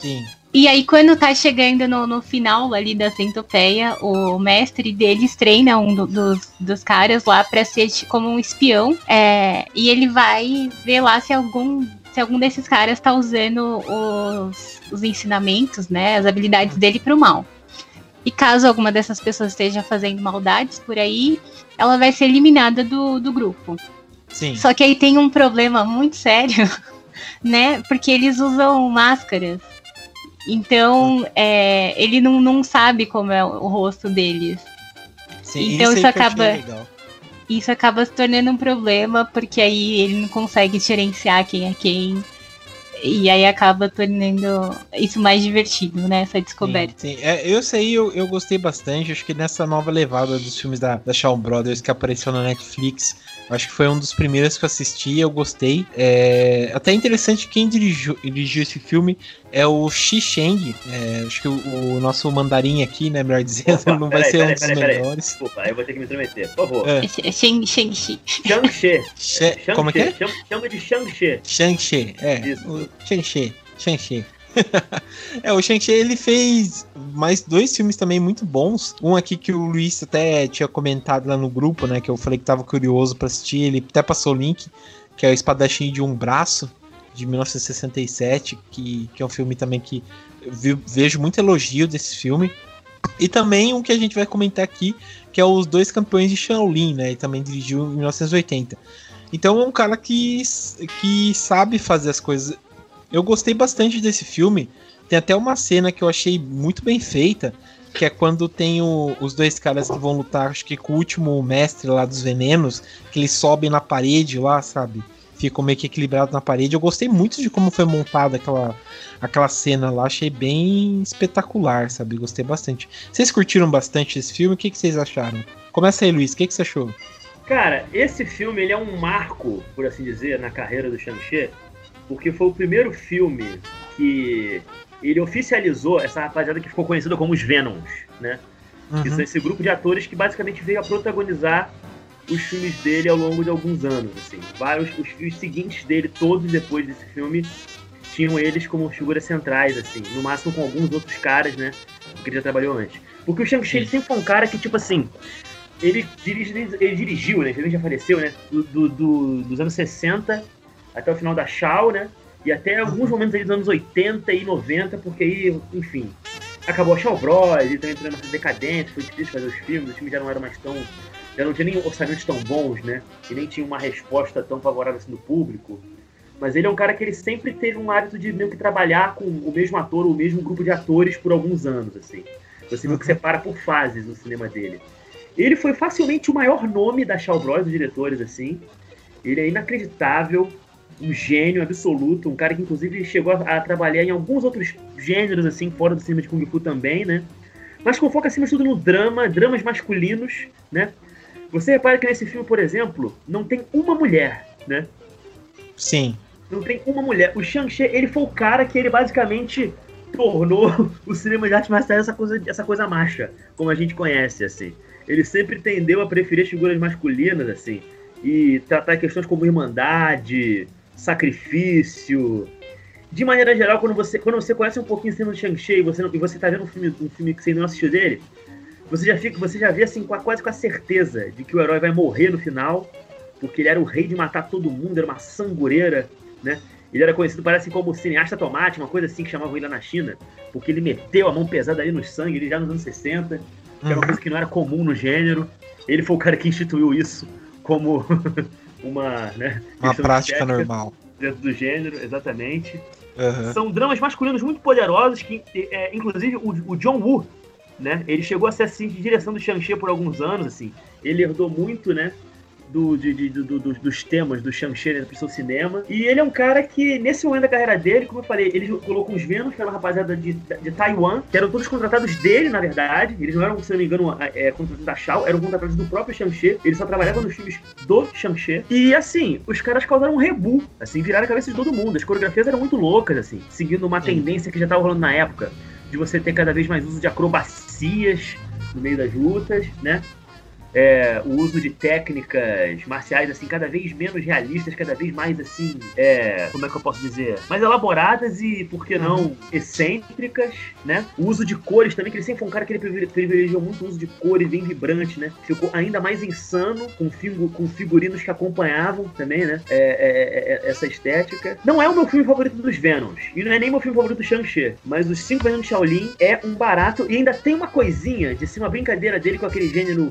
Sim. E aí, quando tá chegando no, no final ali da centopeia, o mestre deles treina um do- dos, dos caras lá pra ser como um espião. é, e ele vai ver lá se algum, se algum desses caras tá usando os, os ensinamentos, né? As habilidades dele pro mal. E caso alguma dessas pessoas esteja fazendo maldades por aí, ela vai ser eliminada do, do grupo. Sim. Só que aí tem um problema muito sério, né? Porque eles usam máscaras. Então, é, ele não, não sabe como é o rosto deles. sim. então isso achei acaba-. Isso acaba se tornando um problema, porque aí ele não consegue diferenciar quem é quem. E aí acaba tornando isso mais divertido, né? Essa descoberta. Sim, sim. É, eu sei, eu, eu gostei bastante. Acho que nessa nova levada dos filmes da, da Shaw Brothers que apareceu na Netflix, acho que foi um dos primeiros que eu assisti. Eu gostei. É, até interessante quem dirigiu, dirigiu esse filme é o Xi Sheng. É, acho que o, o nosso mandarim aqui, né? Melhor dizendo, Opa, não vai peraí, ser um dos peraí, peraí. melhores. Desculpa, aí eu vou ter que me intrometer. Por favor. É. Shang Shang Shi. Shang-Chi. Xe- como é que é? Chama, de Shang-Chi. Shang-Chi, é. Isso. O Shang-Chi, Shang-Chi. é, o Shang-Chi ele fez mais dois filmes também muito bons. Um aqui que o Luiz até tinha comentado lá no grupo, né? Que eu falei que tava curioso pra assistir. Ele até passou o link, que é o Espadachim de um Braço, de 1967, que, que é um filme também que vejo muito elogio desse filme. E também um que a gente vai comentar aqui, que é os dois campeões de Shaolin, né? Ele também dirigiu em 1980. Então é um cara que, que sabe fazer as coisas. Eu gostei bastante desse filme. Tem até uma cena que eu achei muito bem feita, que é quando tem o- os dois caras que vão lutar, acho que com o último mestre lá dos venenos, que eles sobem na parede lá, sabe? Ficam meio que equilibrados na parede. Eu gostei muito de como foi montada aquela, aquela cena lá, achei bem espetacular, sabe? Gostei bastante. Vocês curtiram bastante esse filme? O que, que vocês acharam? Começa aí, Luiz, o que, que você achou? Cara, esse filme ele é um marco, por assim dizer, na carreira do Shang-Chi, porque foi o primeiro filme que ele oficializou essa rapaziada que ficou conhecida como os Venoms, né? Que Uhum. são esse grupo de atores que basicamente veio a protagonizar os filmes dele ao longo de alguns anos, assim. Vários, os filmes seguintes dele, todos depois desse filme, tinham eles como figuras centrais, assim. No máximo com alguns outros caras, né? Que ele já trabalhou antes. Porque o Shang-Chi ele sempre foi um cara que, tipo assim, ele, dirige, ele dirigiu, né? Infelizmente já faleceu, né? Do, do- do- dos anos 60 até o final da Shaw, né? E até alguns momentos aí dos anos 80 e 90, porque aí, enfim, acabou a Shaw Bros, ele também entrou nessa decadência, foi difícil fazer os filmes, os filmes já não eram mais tão. já não tinha nem orçamentos tão bons, né? E nem tinha uma resposta tão favorável assim do público. Mas ele é um cara que ele sempre teve um hábito de meio que trabalhar com o mesmo ator, ou o mesmo grupo de atores por alguns anos, assim. Você viu que separa por fases no cinema dele. Ele foi facilmente o maior nome da Shaw Bros, dos diretores, assim. Ele é inacreditável, um gênio absoluto, um cara que inclusive chegou a, a trabalhar em alguns outros gêneros, assim, fora do cinema de Kung Fu também, né? Mas com foco acima de tudo no drama, dramas masculinos, né? Você repara que nesse filme, por exemplo, não tem uma mulher, né? Sim. Não tem uma mulher. O Shang-Chi, ele foi o cara que ele basicamente tornou o cinema de arte marcial essa coisa, essa coisa macha, como a gente conhece, assim. Ele sempre tendeu a preferir as figuras masculinas, assim, e tratar questões como irmandade, sacrifício. De maneira geral, quando você, quando você conhece um pouquinho o do Shang-Chi e você, não- e você tá vendo um filme, um filme que você não assistiu dele, você já fica, você já vê assim, com a- quase com a certeza de que o herói vai morrer no final, porque ele era o rei de matar todo mundo, era uma sangureira, né? Ele era conhecido, parece, como cineasta tomate, uma coisa assim que chamavam ele lá na China, porque ele meteu a mão pesada ali no sangue, ele já nos anos 60, que era uma Uhum. coisa que não era comum no gênero. Ele foi o cara que instituiu isso como uma, né, Uma prática normal. dentro do gênero, exatamente. Aham. São dramas masculinos muito poderosos, que, é, inclusive, o, o John Woo, né? Ele chegou a ser assistente de direção do Shang-Chi por alguns anos, assim. Ele herdou muito, né? Do, de- de- do- do- dos temas do Shang-Chi né, pro seu cinema. E ele é um cara que, nesse momento da carreira dele, como eu falei, ele colocou os Venom, que era uma rapaziada de, de Taiwan, que eram todos contratados dele, na verdade. Eles não eram, se não me engano, é, contratados da Shaw, eram contratados do próprio Shang-Chi. Ele só trabalhava nos filmes do Shang-Chi. E, assim, os caras causaram um rebu, assim, viraram a cabeça de todo mundo. As coreografias eram muito loucas, assim, seguindo uma tendência que já tava rolando na época, de você ter cada vez mais uso de acrobacias no meio das lutas, né? É, o uso de técnicas marciais, assim, cada vez menos realistas, cada vez mais, assim, é, como é que eu posso dizer? Mais elaboradas e, por que não, excêntricas, né? O uso de cores também, que ele sempre foi um cara que ele privile- privilegiou muito o uso de cores bem vibrantes, né? Ficou ainda mais insano, com, figu com figurinos que acompanhavam também, né? É, é, é, essa estética. Não é o meu filme favorito dos Venoms, e não é nem meu filme favorito do Shang-Chi, mas Os Cinco Venom de Shaolin é um barato, e ainda tem uma coisinha de ser uma brincadeira dele com aquele gênero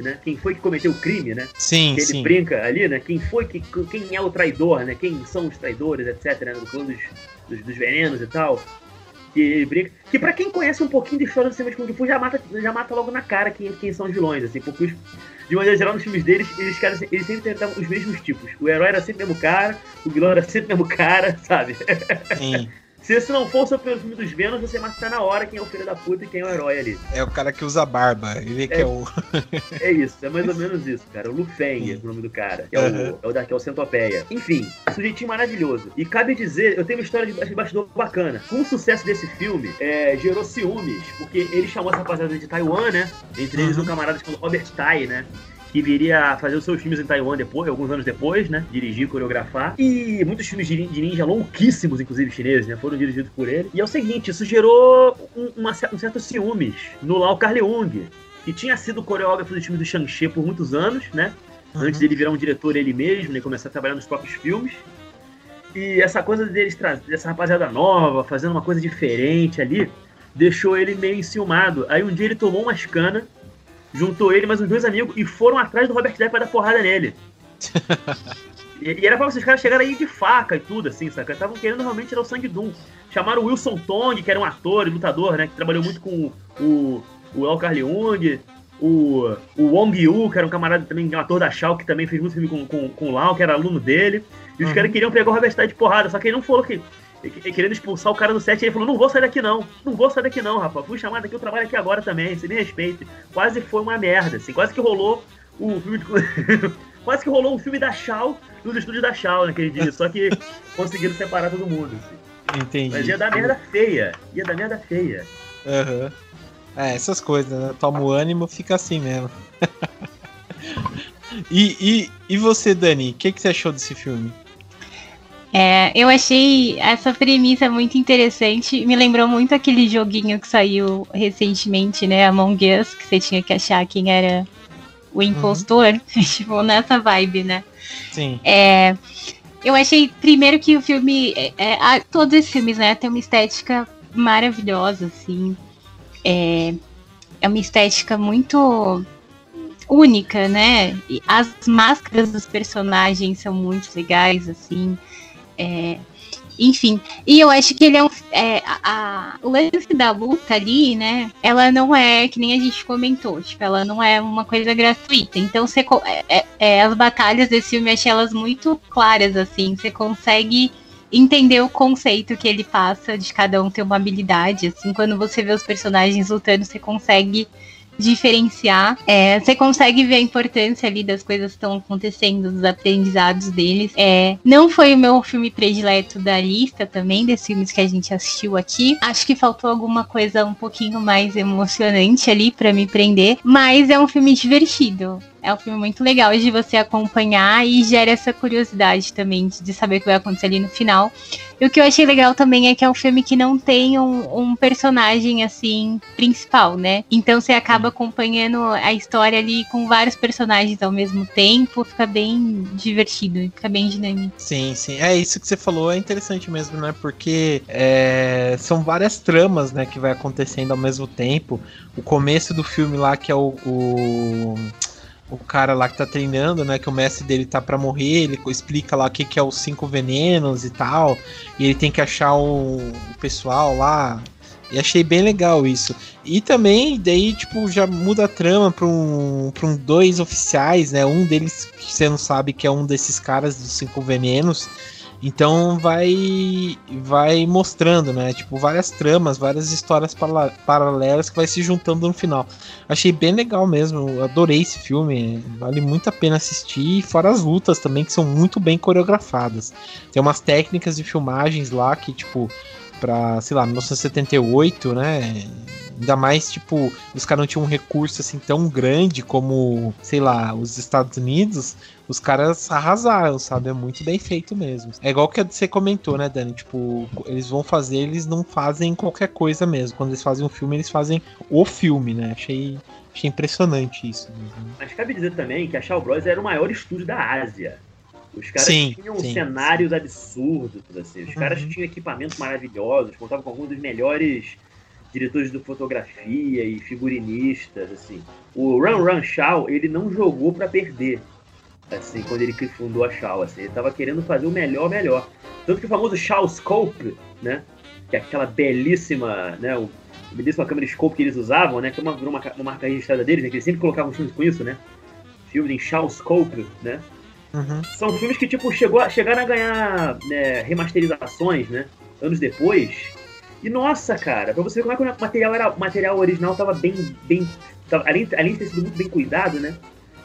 Né? Quem foi que cometeu o crime, né? Sim, que ele sim. brinca ali, né? Quem foi, que, quem é o traidor, né? Quem são os traidores, etc, né? No clã dos, dos, dos venenos e tal. Que ele brinca. Que pra quem conhece um pouquinho da história do cinema de Kung Fu, já mata, já mata logo na cara quem, quem são os vilões, assim, porque os, de maneira geral, nos filmes deles, eles, cara, eles sempre tentavam os mesmos tipos. O herói era sempre o mesmo cara, o vilão era sempre o mesmo cara, sabe? Sim. Se esse não fosse o primeiro filme dos Venom, você mata na hora quem é o filho da puta e quem é o herói ali. É o cara que usa barba. Ele que É. é o. É isso, é mais ou menos isso, cara. O Lu Feng é o nome do cara, que é, Uhum. o, é o da, que é o Centopeia. Enfim, sujeitinho maravilhoso. E cabe dizer, eu tenho uma história de bas- bastidor bacana. Com o sucesso desse filme, é, gerou ciúmes, porque ele chamou essa rapaziada de Taiwan, né? Entre eles Uhum. um camarada chamado Robert Tai, né? Que viria a fazer os seus filmes em Taiwan depois, alguns anos depois, né? Dirigir, coreografar. E muitos filmes de, ninja louquíssimos, inclusive chineses, né? Foram dirigidos por ele. E é o seguinte, isso gerou um, uma um certo ciúmes no Lau Carleung, que tinha sido coreógrafo do time do Shang-Chi por muitos anos, né? Antes dele virar um diretor ele mesmo, né? Começar a trabalhar nos próprios filmes. E essa coisa deles trazer dessa rapaziada nova, fazendo uma coisa diferente ali, deixou ele meio enciumado. Aí um dia ele tomou umas canas, juntou ele mais uns dois amigos e foram atrás do Robert Depp pra dar porrada nele. E, e era pra esses caras chegarem aí de faca e tudo, assim, saca? Estavam querendo realmente tirar o sangue Doom. Chamaram o Wilson Tong, que era um ator e lutador, né? Que trabalhou muito com o, o El Carleung, o, o Wong Yu, que era um camarada também, um ator da Shaw, que também fez muito filme com, com, com o Lau, que era aluno dele. E os Uhum. caras queriam pegar o Robert Depp de porrada, só que ele não falou que. Que- Querendo expulsar o cara do set, ele falou: Não vou sair daqui não, não vou sair daqui não, rapaz. Fui chamado aqui, eu trabalho aqui agora também, você me respeite. Quase foi uma merda, assim, quase que rolou o filme de. quase que rolou um filme da Shaw nos estúdios da Shaw naquele dia, só que conseguiram separar todo mundo. Assim. Entendi. Mas ia dar merda feia. Ia dar merda feia. Aham. É, essas coisas, né? Toma o ânimo, fica assim mesmo. e, e, e você, Dani, o que, que você achou desse filme? É, eu achei essa premissa muito interessante. Me lembrou muito aquele joguinho que saiu recentemente, né? Among Us, que você tinha que achar quem era o impostor. tipo, nessa vibe, né? Sim. É, eu achei, primeiro, que o filme. é, é, a- todos esses filmes, né? Tem uma estética maravilhosa, assim. É, é uma estética muito única, né? E as máscaras dos personagens são muito legais, assim. É, enfim, e eu acho que ele é um. É, a, a- o lance da luta ali, né? Ela não é, que nem a gente comentou, tipo, ela não é uma coisa gratuita. Então, você, é- é- é, as batalhas desse filme, eu achei elas muito claras, assim. Você consegue entender o conceito que ele passa de cada um ter uma habilidade. Assim, quando você vê os personagens lutando, você consegue diferenciar. É, você consegue ver a importância ali das coisas que estão acontecendo, dos aprendizados deles. É, não foi o meu filme predileto da lista também, desses filmes que a gente assistiu aqui. Acho que faltou alguma coisa um pouquinho mais emocionante ali pra me prender, mas é um filme divertido. É um filme muito legal de você acompanhar e gera essa curiosidade também de saber o que vai acontecer ali no final. E o que eu achei legal também é que é um filme que não tem um, um personagem assim principal, né? Então você acaba acompanhando a história ali com vários personagens ao mesmo tempo, fica bem divertido, fica bem dinâmico. Sim, sim. É isso que você falou, é interessante mesmo, né? Porque é, são várias tramas, né, que vai acontecendo ao mesmo tempo. O começo do filme lá, que é o, o, o cara lá que tá treinando, né? Que o mestre dele tá pra morrer, ele explica lá o que, que é os cinco venenos e tal. E ele tem que achar o, pessoal lá. E achei bem legal isso. E também, daí, tipo, já muda a trama pra um, pra um dois oficiais, né? Um deles você não sabe que é um desses caras dos cinco venenos. Então vai vai mostrando, né? Tipo, várias tramas, várias histórias parala- paralelas que vai se juntando no final. Achei bem legal mesmo, adorei esse filme, vale muito a pena assistir, fora as lutas também que são muito bem coreografadas. Tem umas técnicas de filmagens lá que, tipo, pra, sei lá, 1978, né? Ainda mais, tipo, os caras não tinham um recurso assim tão grande como, sei lá, os Estados Unidos os caras arrasaram, sabe? É muito bem feito mesmo. É igual que você comentou, né, Dani? Tipo, eles vão fazer, eles não fazem qualquer coisa mesmo. Quando eles fazem um filme, eles fazem o filme, né? Achei, achei impressionante isso. mesmo. Mas cabe dizer também que a Shaw Bros era o maior estúdio da Ásia. Os caras Sim, tinham sim, cenários absurdos, assim. Os caras Uhum. tinham equipamentos maravilhosos, contavam com alguns dos melhores diretores de fotografia e figurinistas, assim. O Run Run Shaw, ele não jogou pra perder, assim, quando ele fundou a Shaw, assim. Ele tava querendo fazer o melhor, melhor. Tanto que o famoso Shaw Scope, né, que é aquela belíssima, né, o a belíssima câmera scope que eles usavam, né, que é uma, uma, uma marca registrada deles, né, que eles sempre colocavam filmes com isso, né, filmes em Shaw Scope, né, Uhum. são filmes que, tipo, chegou a- chegaram a ganhar né, remasterizações, né? Anos depois. E nossa, cara, pra você ver como é que o material, era, o material original tava bem. bem tava- além, além de ter sido muito bem cuidado, né?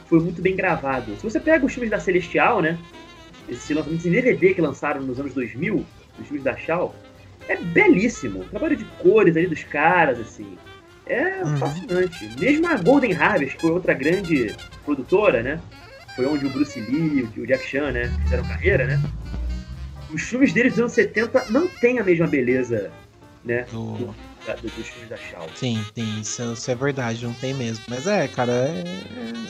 Foi muito bem gravado. Se você pega os filmes da Celestial, né? Esse lançamento em DVD que lançaram nos anos 2000, os filmes da Shaw, é belíssimo. O trabalho de cores ali dos caras, assim. É Uhum. fascinante. Mesmo a Golden Harvest, que foi outra grande produtora, né? Foi onde o Bruce Lee e o Jack Chan, né, fizeram carreira, né? Os filmes deles dos anos 70 não têm a mesma beleza, né, Do- da- do- dos filmes da Shaw. Sim, sim, isso, isso é verdade, não tem mesmo. Mas é, cara, é,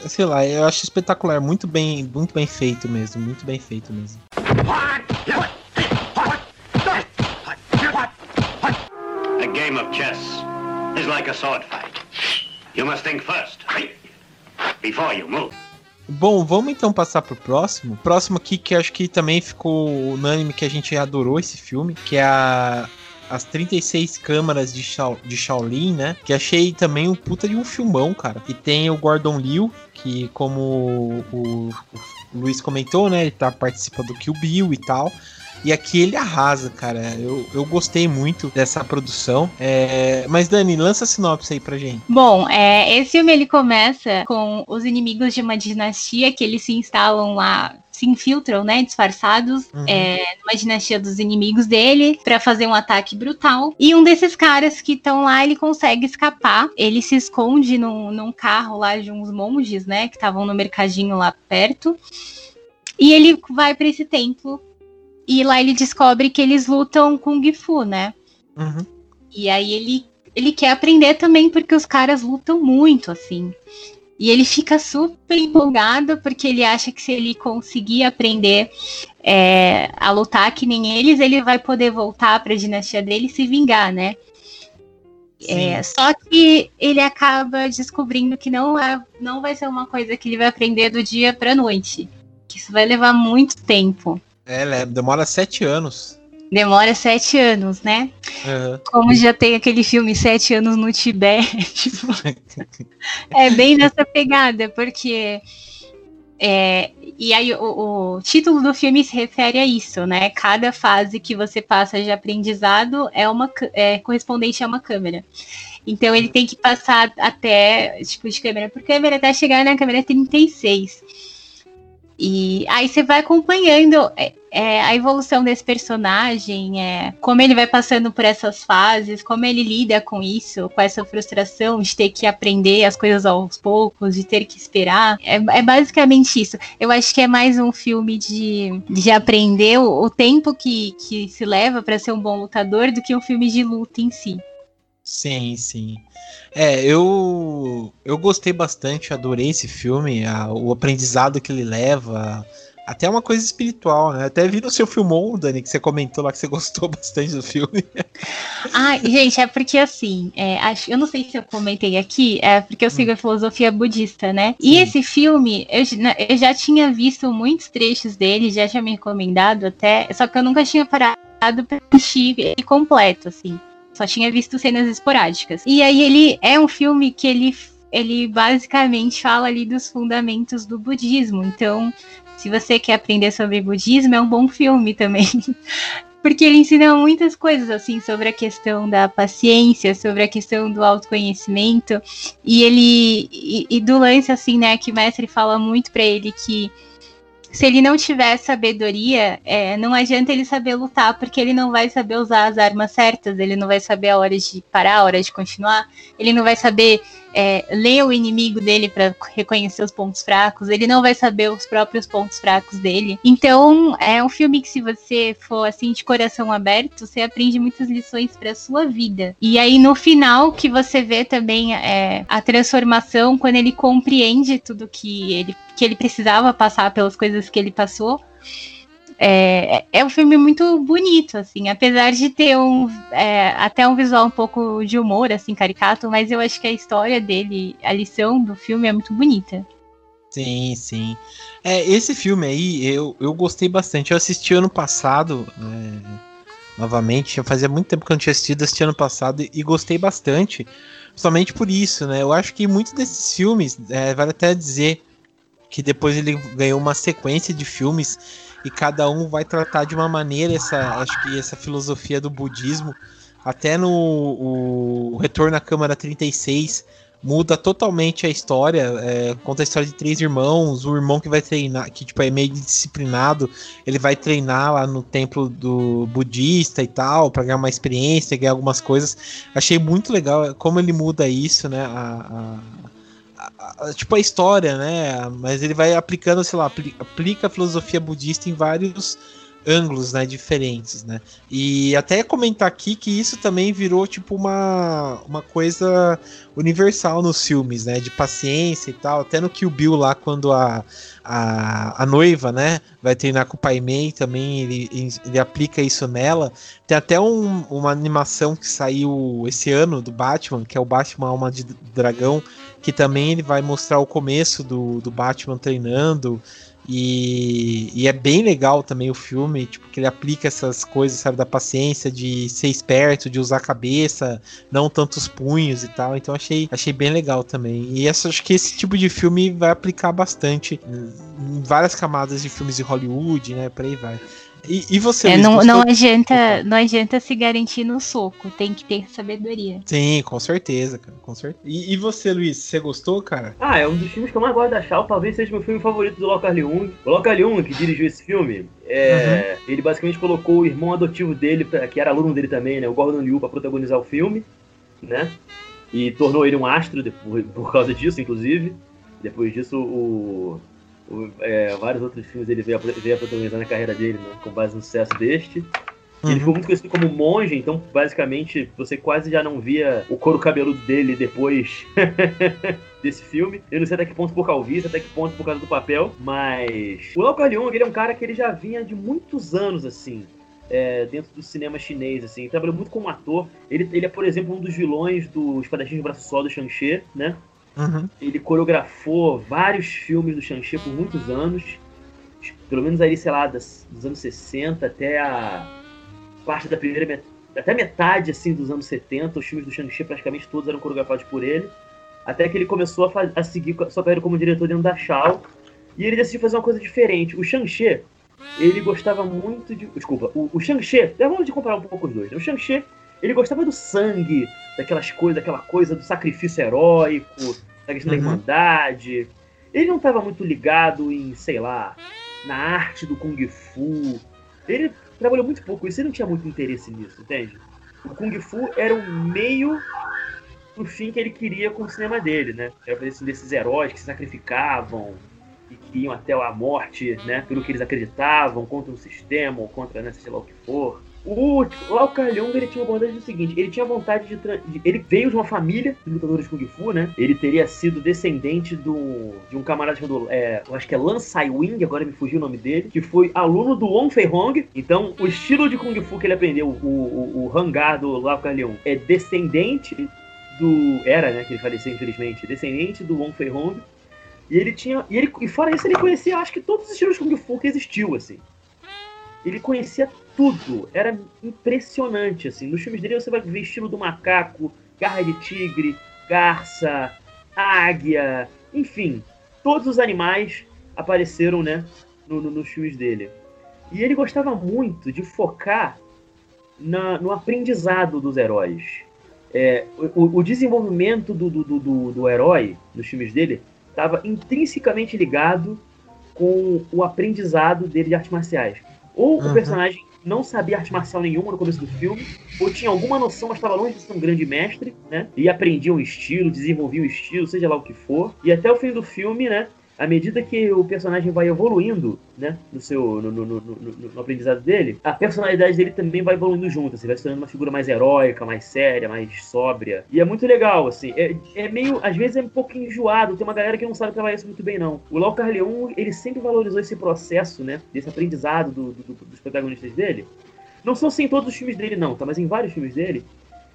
é- sei lá, eu acho espetacular, muito bem, muito bem feito mesmo, muito bem feito mesmo. A game of chess is like a sword fight. You must think first? Before you move. Bom, vamos então passar pro próximo. Próximo aqui que acho que também ficou unânime que a gente adorou esse filme, que é a as 36 câmaras de, Shao, de Shaolin, né? Que achei também um puta de um filmão, cara. E tem o Gordon Liu, que como o, o Luiz comentou, né? Ele tá participando do Kill Bill e tal. E aqui ele arrasa, cara. Eu, eu gostei muito dessa produção. É, mas, Dani, lança a sinopse aí pra gente. Bom, é, esse filme ele começa com os inimigos de uma dinastia que eles se instalam lá, se infiltram, né, disfarçados, Uhum. é, numa dinastia dos inimigos dele pra fazer um ataque brutal. E um desses caras que estão lá, ele consegue escapar. Ele se esconde num, num carro lá de uns monges, né, que estavam no mercadinho lá perto. E ele vai pra esse templo. E lá ele descobre que eles lutam Kung Fu, né? Uhum. E aí ele, ele quer aprender também porque os caras lutam muito, assim. E ele fica super empolgado porque ele acha que se ele conseguir aprender é, a lutar que nem eles, ele vai poder voltar para a dinastia dele e se vingar, né? É, só que ele acaba descobrindo que não, é, não vai ser uma coisa que ele vai aprender do dia para noite. Que isso vai levar muito tempo. É, demora sete anos. Demora sete anos, né? Uhum. Como já tem aquele filme Sete Anos no Tibete. tipo, é bem nessa pegada, porque. é, e aí o, o título do filme se refere a isso, né? Cada fase que você passa de aprendizado é uma é correspondente a uma câmera. Então ele tem que passar até, tipo, de câmera por câmera até chegar na câmera 36. E aí você vai acompanhando é, é, a evolução desse personagem, é, como ele vai passando por essas fases, como ele lida com isso, com essa frustração de ter que aprender as coisas aos poucos, de ter que esperar. É, é basicamente isso. Eu acho que é mais um filme de, de aprender o, o tempo que, que se leva para ser um bom lutador do que um filme de luta em si. Sim, sim. É, eu eu gostei bastante, adorei esse filme, a- o aprendizado que ele leva, até uma coisa espiritual, né? Até vi no seu filmão, Dani, que você comentou lá que você gostou bastante do filme. Ah, gente, é porque assim, é, acho, eu não sei se eu comentei aqui, é porque eu sigo a filosofia budista, né? E Sim. esse filme, eu, na- eu já tinha visto muitos trechos dele, já tinha me recomendado até, só que eu nunca tinha parado pra assistir ele completo, assim. Só tinha visto cenas esporádicas. E aí ele é um filme que ele, ele basicamente fala ali dos fundamentos do budismo. Então, se você quer aprender sobre budismo, é um bom filme também. Porque ele ensina muitas coisas, assim, sobre a questão da paciência, sobre a questão do autoconhecimento. E ele. E, e do lance, assim, né, que o mestre fala muito pra ele que se ele não tiver sabedoria, é, não adianta ele saber lutar, porque ele não vai saber usar as armas certas, ele não vai saber a hora de parar, a hora de continuar, ele não vai saber é, ler o inimigo dele para reconhecer os pontos fracos, ele não vai saber os próprios pontos fracos dele. Então, é um filme que se você for assim de coração aberto, você aprende muitas lições para sua vida. E aí no final que você vê também é, a transformação quando ele compreende tudo que ele que ele precisava passar pelas coisas que ele passou. É, é um filme muito bonito, assim, apesar de ter um é, até um visual um pouco de humor, assim, caricato, mas eu acho que a história dele, a lição do filme é muito bonita. Sim, sim. É, esse filme aí eu, eu gostei bastante. Eu assisti ano passado, é, novamente. Fazia muito tempo que eu não tinha assistido, assisti ano passado e gostei bastante. Somente por isso, né? Eu acho que muitos desses filmes, é, vale até dizer que depois ele ganhou uma sequência de filmes e cada um vai tratar de uma maneira essa, acho que essa filosofia do budismo. Até no o Retorno à Câmara 36 muda totalmente a história. é, conta a história de três irmãos, o irmão que vai treinar, que tipo é meio disciplinado, ele vai treinar lá no templo do budista e tal, para ganhar uma experiência, ganhar algumas coisas. Achei muito legal como ele muda isso, né? A, a- a- a- tipo a história, né? Mas ele vai aplicando, sei lá, apli- aplica a filosofia budista em vários ângulos, né, diferentes, né? E até comentar aqui que isso também virou tipo uma, uma coisa universal nos filmes, né? De paciência e tal. Até no Kill Bill lá, quando a, a, a noiva, né? Vai treinar com o Pai Mei também, ele, ele aplica isso nela. Tem até um- uma animação que saiu esse ano do Batman, que é o Batman Alma de Dragão, que também ele vai mostrar o começo do, do Batman treinando. E, e é bem legal também o filme, tipo, que ele aplica essas coisas, sabe, da paciência, de ser esperto, de usar a cabeça, não tantos punhos e tal. Então achei, achei bem legal também. E essa, acho que esse tipo de filme vai aplicar bastante em várias camadas de filmes de Hollywood, né? Por aí vai. E, e você, É, Luiz, não, não, adianta, não adianta se garantir no soco, tem que ter sabedoria. Sim, com certeza, cara, com certeza. E, e você, Luiz, você gostou, cara? Ah, é um dos filmes que eu mais gosto da Shaw, talvez seja meu filme favorito do Locke Leung. O Locke Leung, que dirigiu esse filme, é, ele basicamente colocou o irmão adotivo dele, que era aluno dele também, né, o Gordon Liu, pra protagonizar o filme, né? E tornou ele um astro depois, por causa disso, inclusive. Depois disso, o, o- é, vários outros filmes ele veio a, veio a protagonizar na carreira dele, né, com base no sucesso deste. Ele Uhum. ficou muito conhecido como monge, então basicamente você quase já não via o couro cabeludo dele depois desse filme. Eu não sei até que ponto por calvície, até que ponto por causa do papel, mas o Lau Leung, ele é um cara que ele já vinha de muitos anos assim. é, dentro do cinema chinês, assim, ele trabalhou muito como ator. Ele, ele é, por exemplo, um dos vilões do Espadachim de Braço Só do Shang-Chi, né? Uhum. Ele coreografou vários filmes do Shang-Chi por muitos anos. Pelo menos aí, sei lá, das- dos anos 60 até a parte da primeira met- até metade assim dos anos 70, os filmes do Shang-Chi praticamente todos eram coreografados por ele. Até que ele começou a, a seguir sua carreira como diretor dentro da Shaw. E ele decidiu fazer uma coisa diferente. O Shang-Chi, ele gostava muito de. Desculpa, o, o Shang-Chi. Vamos de comparar um pouco os dois. né? O Shang-Chi, ele gostava do sangue, daquelas coisas, daquela coisa do sacrifício heróico, da questão da Uhum. irmandade. Ele não estava muito ligado em, sei lá, na arte do Kung Fu. Ele trabalhou muito pouco isso, ele não tinha muito interesse nisso, entende? O Kung Fu era um meio pro fim que ele queria com o cinema dele, né? Era fazer assim, desses heróis que se sacrificavam e que iam até a morte, né? Pelo que eles acreditavam, contra um sistema ou contra, né, sei lá o que for. O Lau Carleung, ele tinha uma abordagem do seguinte, ele tinha vontade de, de- Ele veio de uma família de lutadores de Kung Fu, né? Ele teria sido descendente do, de um camarada chamado, é, eu acho que é Lan Sai Wing, agora me fugiu o nome dele, que foi aluno do Wong Fei Hong. Então, o estilo de Kung Fu que ele aprendeu, o, o, o hangar do Lau Carleung, é descendente do... Era, né? Que ele faleceu, infelizmente. Descendente do Wong Fei Hong. E ele tinha... E, ele, e fora isso, ele conhecia, acho que todos os estilos de Kung Fu que existiu, assim. Ele conhecia tudo. Era impressionante, assim. Nos filmes dele você vai ver estilo do macaco, garra de tigre, garça, águia, enfim. Todos os animais apareceram, né, no- no- nos filmes dele. E ele gostava muito de focar na- no aprendizado dos heróis. É, o, o desenvolvimento do, do, do- do, herói nos filmes dele estava intrinsecamente ligado com o aprendizado dele de artes marciais. Ou Uhum. o personagem não sabia arte marcial nenhuma no começo do filme, ou tinha alguma noção, mas estava longe de ser um grande mestre, né? E aprendia um estilo, desenvolvia um estilo, seja lá o que for. E até o fim do filme, né? À medida que o personagem vai evoluindo, né, no seu no, no, no, no- aprendizado dele, a personalidade dele também vai evoluindo junto, assim, vai se tornando uma figura mais heróica, mais séria, mais sóbria. E é muito legal, assim, é, é meio, às vezes é um pouco enjoado, tem uma galera que não sabe trabalhar isso muito bem, não. O Lau Carleon, ele sempre valorizou esse processo, né, desse aprendizado do- do- do- dos protagonistas dele. Não são assim em todos os filmes dele, não, tá, mas em vários filmes dele,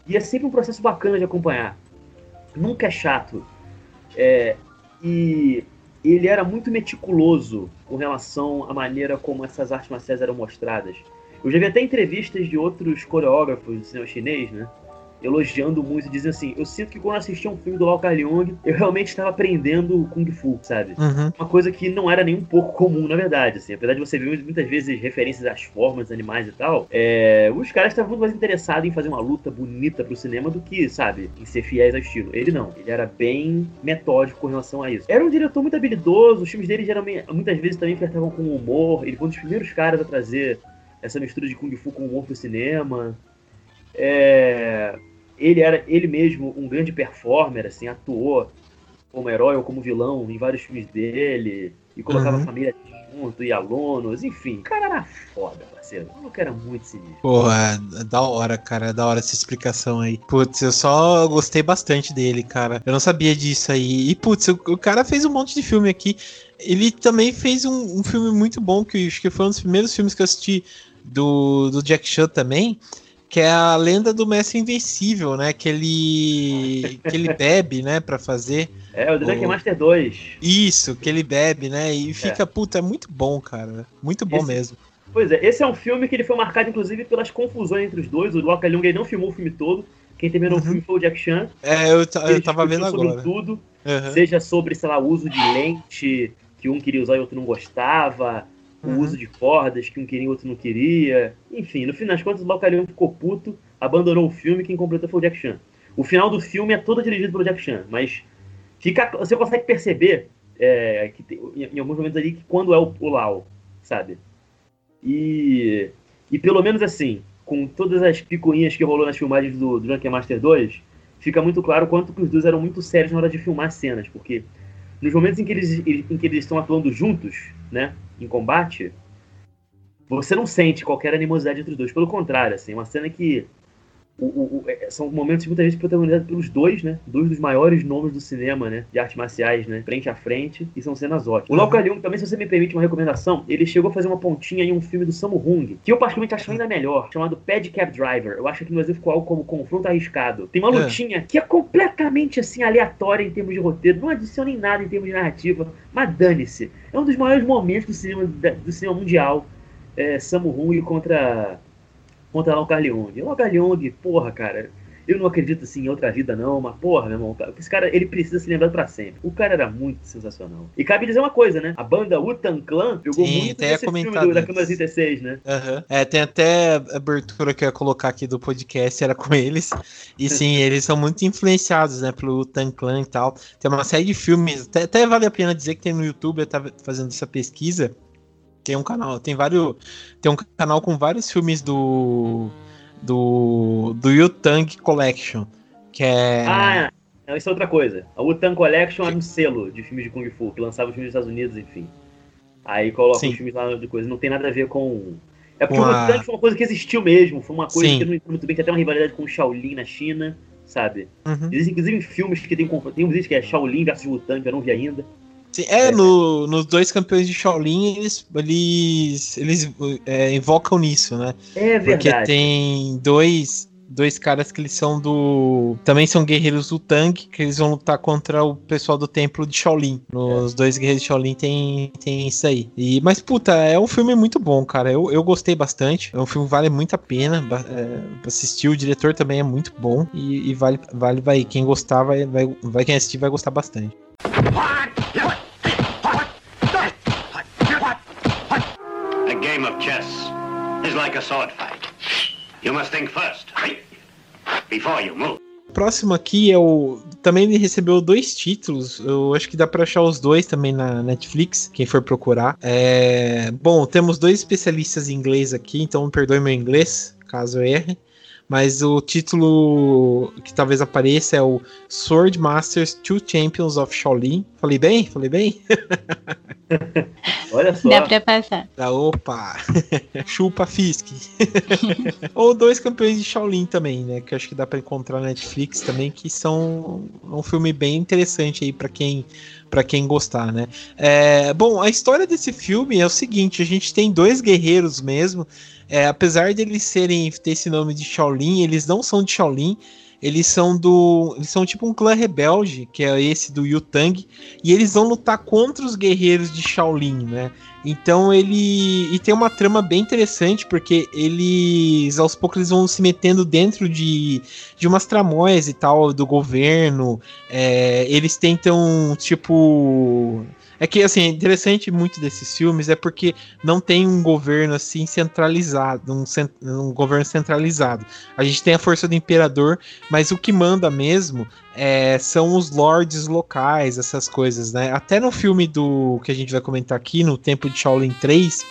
e é sempre um processo bacana de acompanhar. Nunca é chato. É, e ele era muito meticuloso com relação à maneira como essas artes marciais eram mostradas. Eu já vi até entrevistas de outros coreógrafos do cinema chinês, né? Elogiando muito, dizendo assim: Eu sinto que quando assisti um filme do Lau Carleong, eu realmente estava aprendendo Kung Fu, sabe? Uhum. Uma coisa que não era nem um pouco comum, na verdade. Assim. Apesar de você ver muitas vezes referências às formas animais e tal, é, os caras estavam muito mais interessados em fazer uma luta bonita pro cinema do que, sabe, em ser fiéis ao estilo. Ele não. Ele era bem metódico com relação a isso. Era um diretor muito habilidoso, os filmes dele geralmente, muitas vezes também flertavam com o humor. Ele foi um dos primeiros caras a trazer essa mistura de Kung Fu com humor pro cinema. É, ele era ele mesmo um grande performer, assim, atuou como herói ou como vilão em vários filmes dele, e colocava Uhum. a família junto, e alunos, enfim. O cara era foda, parceiro. O maluco era muito sinistro. Porra, é da hora, cara. É da hora essa explicação aí. Putz, eu só gostei bastante dele, cara. Eu não sabia disso aí. E, putz, o, o cara fez um monte de filme aqui. Ele também fez um, um filme muito bom, que acho que foi um dos primeiros filmes que eu assisti do, do Jack Chan também. Que é a lenda do Mestre Invencível, né? Que ele, que ele bebe, né, pra fazer. É, o Drunken O- Master 2. Isso, que ele bebe, né? E fica, puta, é muito bom, cara. Muito bom Esse- mesmo. Pois é, esse é um filme que ele foi marcado, inclusive, pelas confusões entre os dois. O Loca Leung não filmou o filme todo. Quem terminou Uhum. o filme foi o Jack Chan. É, eu, eu tava vendo sobre agora. tudo. Aham. Seja sobre, sei lá, o uso de lente que um queria usar e o outro não gostava. O uhum. uso de cordas, que um queria e outro não queria. Enfim, no fim das contas, o Laucalion ficou puto, abandonou o filme e quem completou foi o Jack Chan. O final do filme é todo dirigido pelo Jack Chan, mas fica, você consegue perceber é, que tem, em, alguns momentos ali que quando é o, o Lau, sabe? E, e pelo menos assim, com todas as picuinhas que rolou nas filmagens do, do Drunken Master 2, fica muito claro quanto que os dois eram muito sérios na hora de filmar cenas, porque nos momentos em que eles, em que eles estão atuando juntos, né, em combate, você não sente qualquer animosidade entre os dois. Pelo contrário, assim, uma cena que o, o, é, são momentos muitas vezes protagonizados pelos dois, né? Dois dos maiores nomes do cinema, né? De artes marciais, né? Frente a frente, e são cenas ótimas. O Lau Kar-leung, também, se você me permite uma recomendação, ele chegou a fazer uma pontinha em um filme do Sammo Hung, que eu particularmente acho ainda melhor, chamado Pad Cab Driver. Eu acho que no Brasil ficou algo como confronto arriscado. Tem uma é. lutinha é. que é completamente, assim, aleatória em termos de roteiro, não adiciona em nada em termos de narrativa, mas dane-se. É um dos maiores momentos do cinema, do cinema mundial. É, Sammo Hung contra contra o Carleong. O Carleong, porra, cara, eu não acredito assim em outra vida, não, mas porra, meu irmão, esse cara ele precisa se lembrar para sempre. O cara era muito sensacional. E cabe dizer uma coisa, né? A banda Utan Clan jogou sim, muito nesse filme do, da Câmara 36, né? Uhum. É, tem até abertura que eu ia colocar aqui do podcast, era com eles. E sim, eles são muito influenciados, né, pelo Utan Clan e tal. Tem uma série de filmes, até, até vale a pena dizer que tem no YouTube, eu tava fazendo essa pesquisa tem um canal, tem vários. Tem um canal com vários filmes do. Do. Do Yutang Collection. Que é. Ah, não, isso é outra coisa. A Wutang Collection é um selo de filmes de Kung Fu, que lançava filmes nos Estados Unidos, enfim. Aí coloca Sim. os filmes lá de coisa. Não tem nada a ver com. É porque o Wutang foi uma coisa que existiu mesmo. Foi uma coisa Sim. que eu não entendo muito bem, tem até uma rivalidade com o Shaolin na China, sabe? Uhum. Existem inclusive filmes que tem. Tem um que é Shaolin versus Wutang, que eu não vi ainda. Sim, é, no, nos dois campeões de Shaolin, eles, eles, eles é, invocam nisso, né? É verdade. Porque tem dois, dois caras que eles são do. Também são guerreiros do Tang, que eles vão lutar contra o pessoal do templo de Shaolin. Nos é. dois guerreiros de Shaolin tem, tem isso aí. E, mas, puta, é um filme muito bom, cara. Eu, eu gostei bastante. É um filme que vale muito a pena é, assistir. O diretor também é muito bom. E, e vale, vale, vai. Quem gostar, vai, vai, vai. Quem assistir vai gostar bastante. game like a sword fight. You must think first, before you move. Próximo aqui é o. Também ele recebeu dois títulos. Eu acho que dá para achar os dois também na Netflix, quem for procurar. É... Bom, temos dois especialistas em inglês aqui, então perdoe meu inglês, caso eu erre mas o título que talvez apareça é o Sword Masters Two Champions of Shaolin. Falei bem? Falei bem? Olha só. Dá pra passar. Ah, opa! Chupa Fisk. Ou dois campeões de Shaolin também, né? Que acho que dá pra encontrar na Netflix também, que são um filme bem interessante aí para quem para quem gostar, né? É, bom, a história desse filme é o seguinte: a gente tem dois guerreiros mesmo é, apesar de eles serem ter esse nome de Shaolin, eles não são de Shaolin. Eles são do. Eles são tipo um clã rebelde, que é esse do Yutang, e eles vão lutar contra os guerreiros de Shaolin, né? Então ele. E tem uma trama bem interessante, porque eles. Aos poucos eles vão se metendo dentro de, de umas tramóias e tal, do governo. É, eles tentam, tipo é que, assim, interessante muito desses filmes é porque não tem um governo, assim, centralizado, um, um governo centralizado. A gente tem a força do imperador, mas o que manda mesmo é, são os lords locais, essas coisas, né? Até no filme do que a gente vai comentar aqui, no Tempo de Shaolin 3,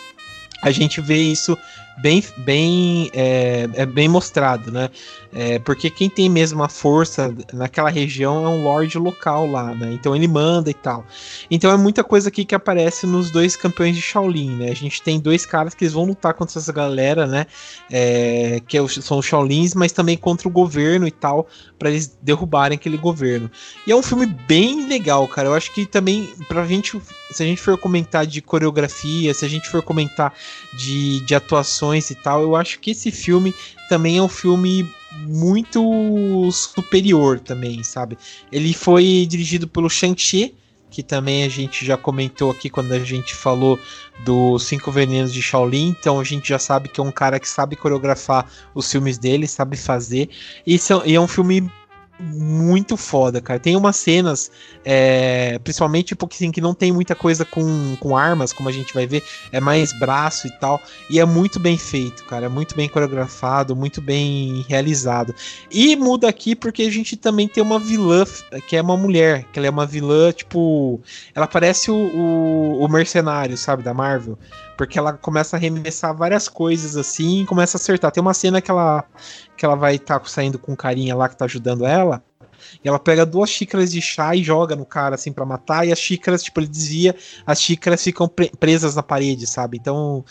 a gente vê isso bem, bem, é, é bem mostrado, né? É, porque quem tem mesmo a força naquela região é um lord local lá, né? Então ele manda e tal. Então é muita coisa aqui que aparece nos dois campeões de Shaolin, né? A gente tem dois caras que eles vão lutar contra essa galera, né? É, que é são os Shaolins, mas também contra o governo e tal, para eles derrubarem aquele governo. E é um filme bem legal, cara. Eu acho que também, pra gente, se a gente for comentar de coreografia, se a gente for comentar de, de atuações e tal, eu acho que esse filme também é um filme muito superior também, sabe? Ele foi dirigido pelo Shang-Chi, que também a gente já comentou aqui quando a gente falou dos Cinco Venenos de Shaolin, então a gente já sabe que é um cara que sabe coreografar os filmes dele, sabe fazer, e, são, e é um filme muito foda, cara. Tem umas cenas, é, principalmente tipo, assim, que não tem muita coisa com, com armas, como a gente vai ver, é mais braço e tal. E é muito bem feito, cara. É muito bem coreografado, muito bem realizado. E muda aqui porque a gente também tem uma vilã, que é uma mulher, que ela é uma vilã, tipo. Ela parece o, o, o mercenário, sabe, da Marvel. Porque ela começa a arremessar várias coisas assim começa a acertar. Tem uma cena que ela, que ela vai estar tá saindo com um carinha lá que tá ajudando ela. E ela pega duas xícaras de chá e joga no cara, assim, para matar. E as xícaras, tipo, ele desvia, as xícaras ficam pre presas na parede, sabe? Então,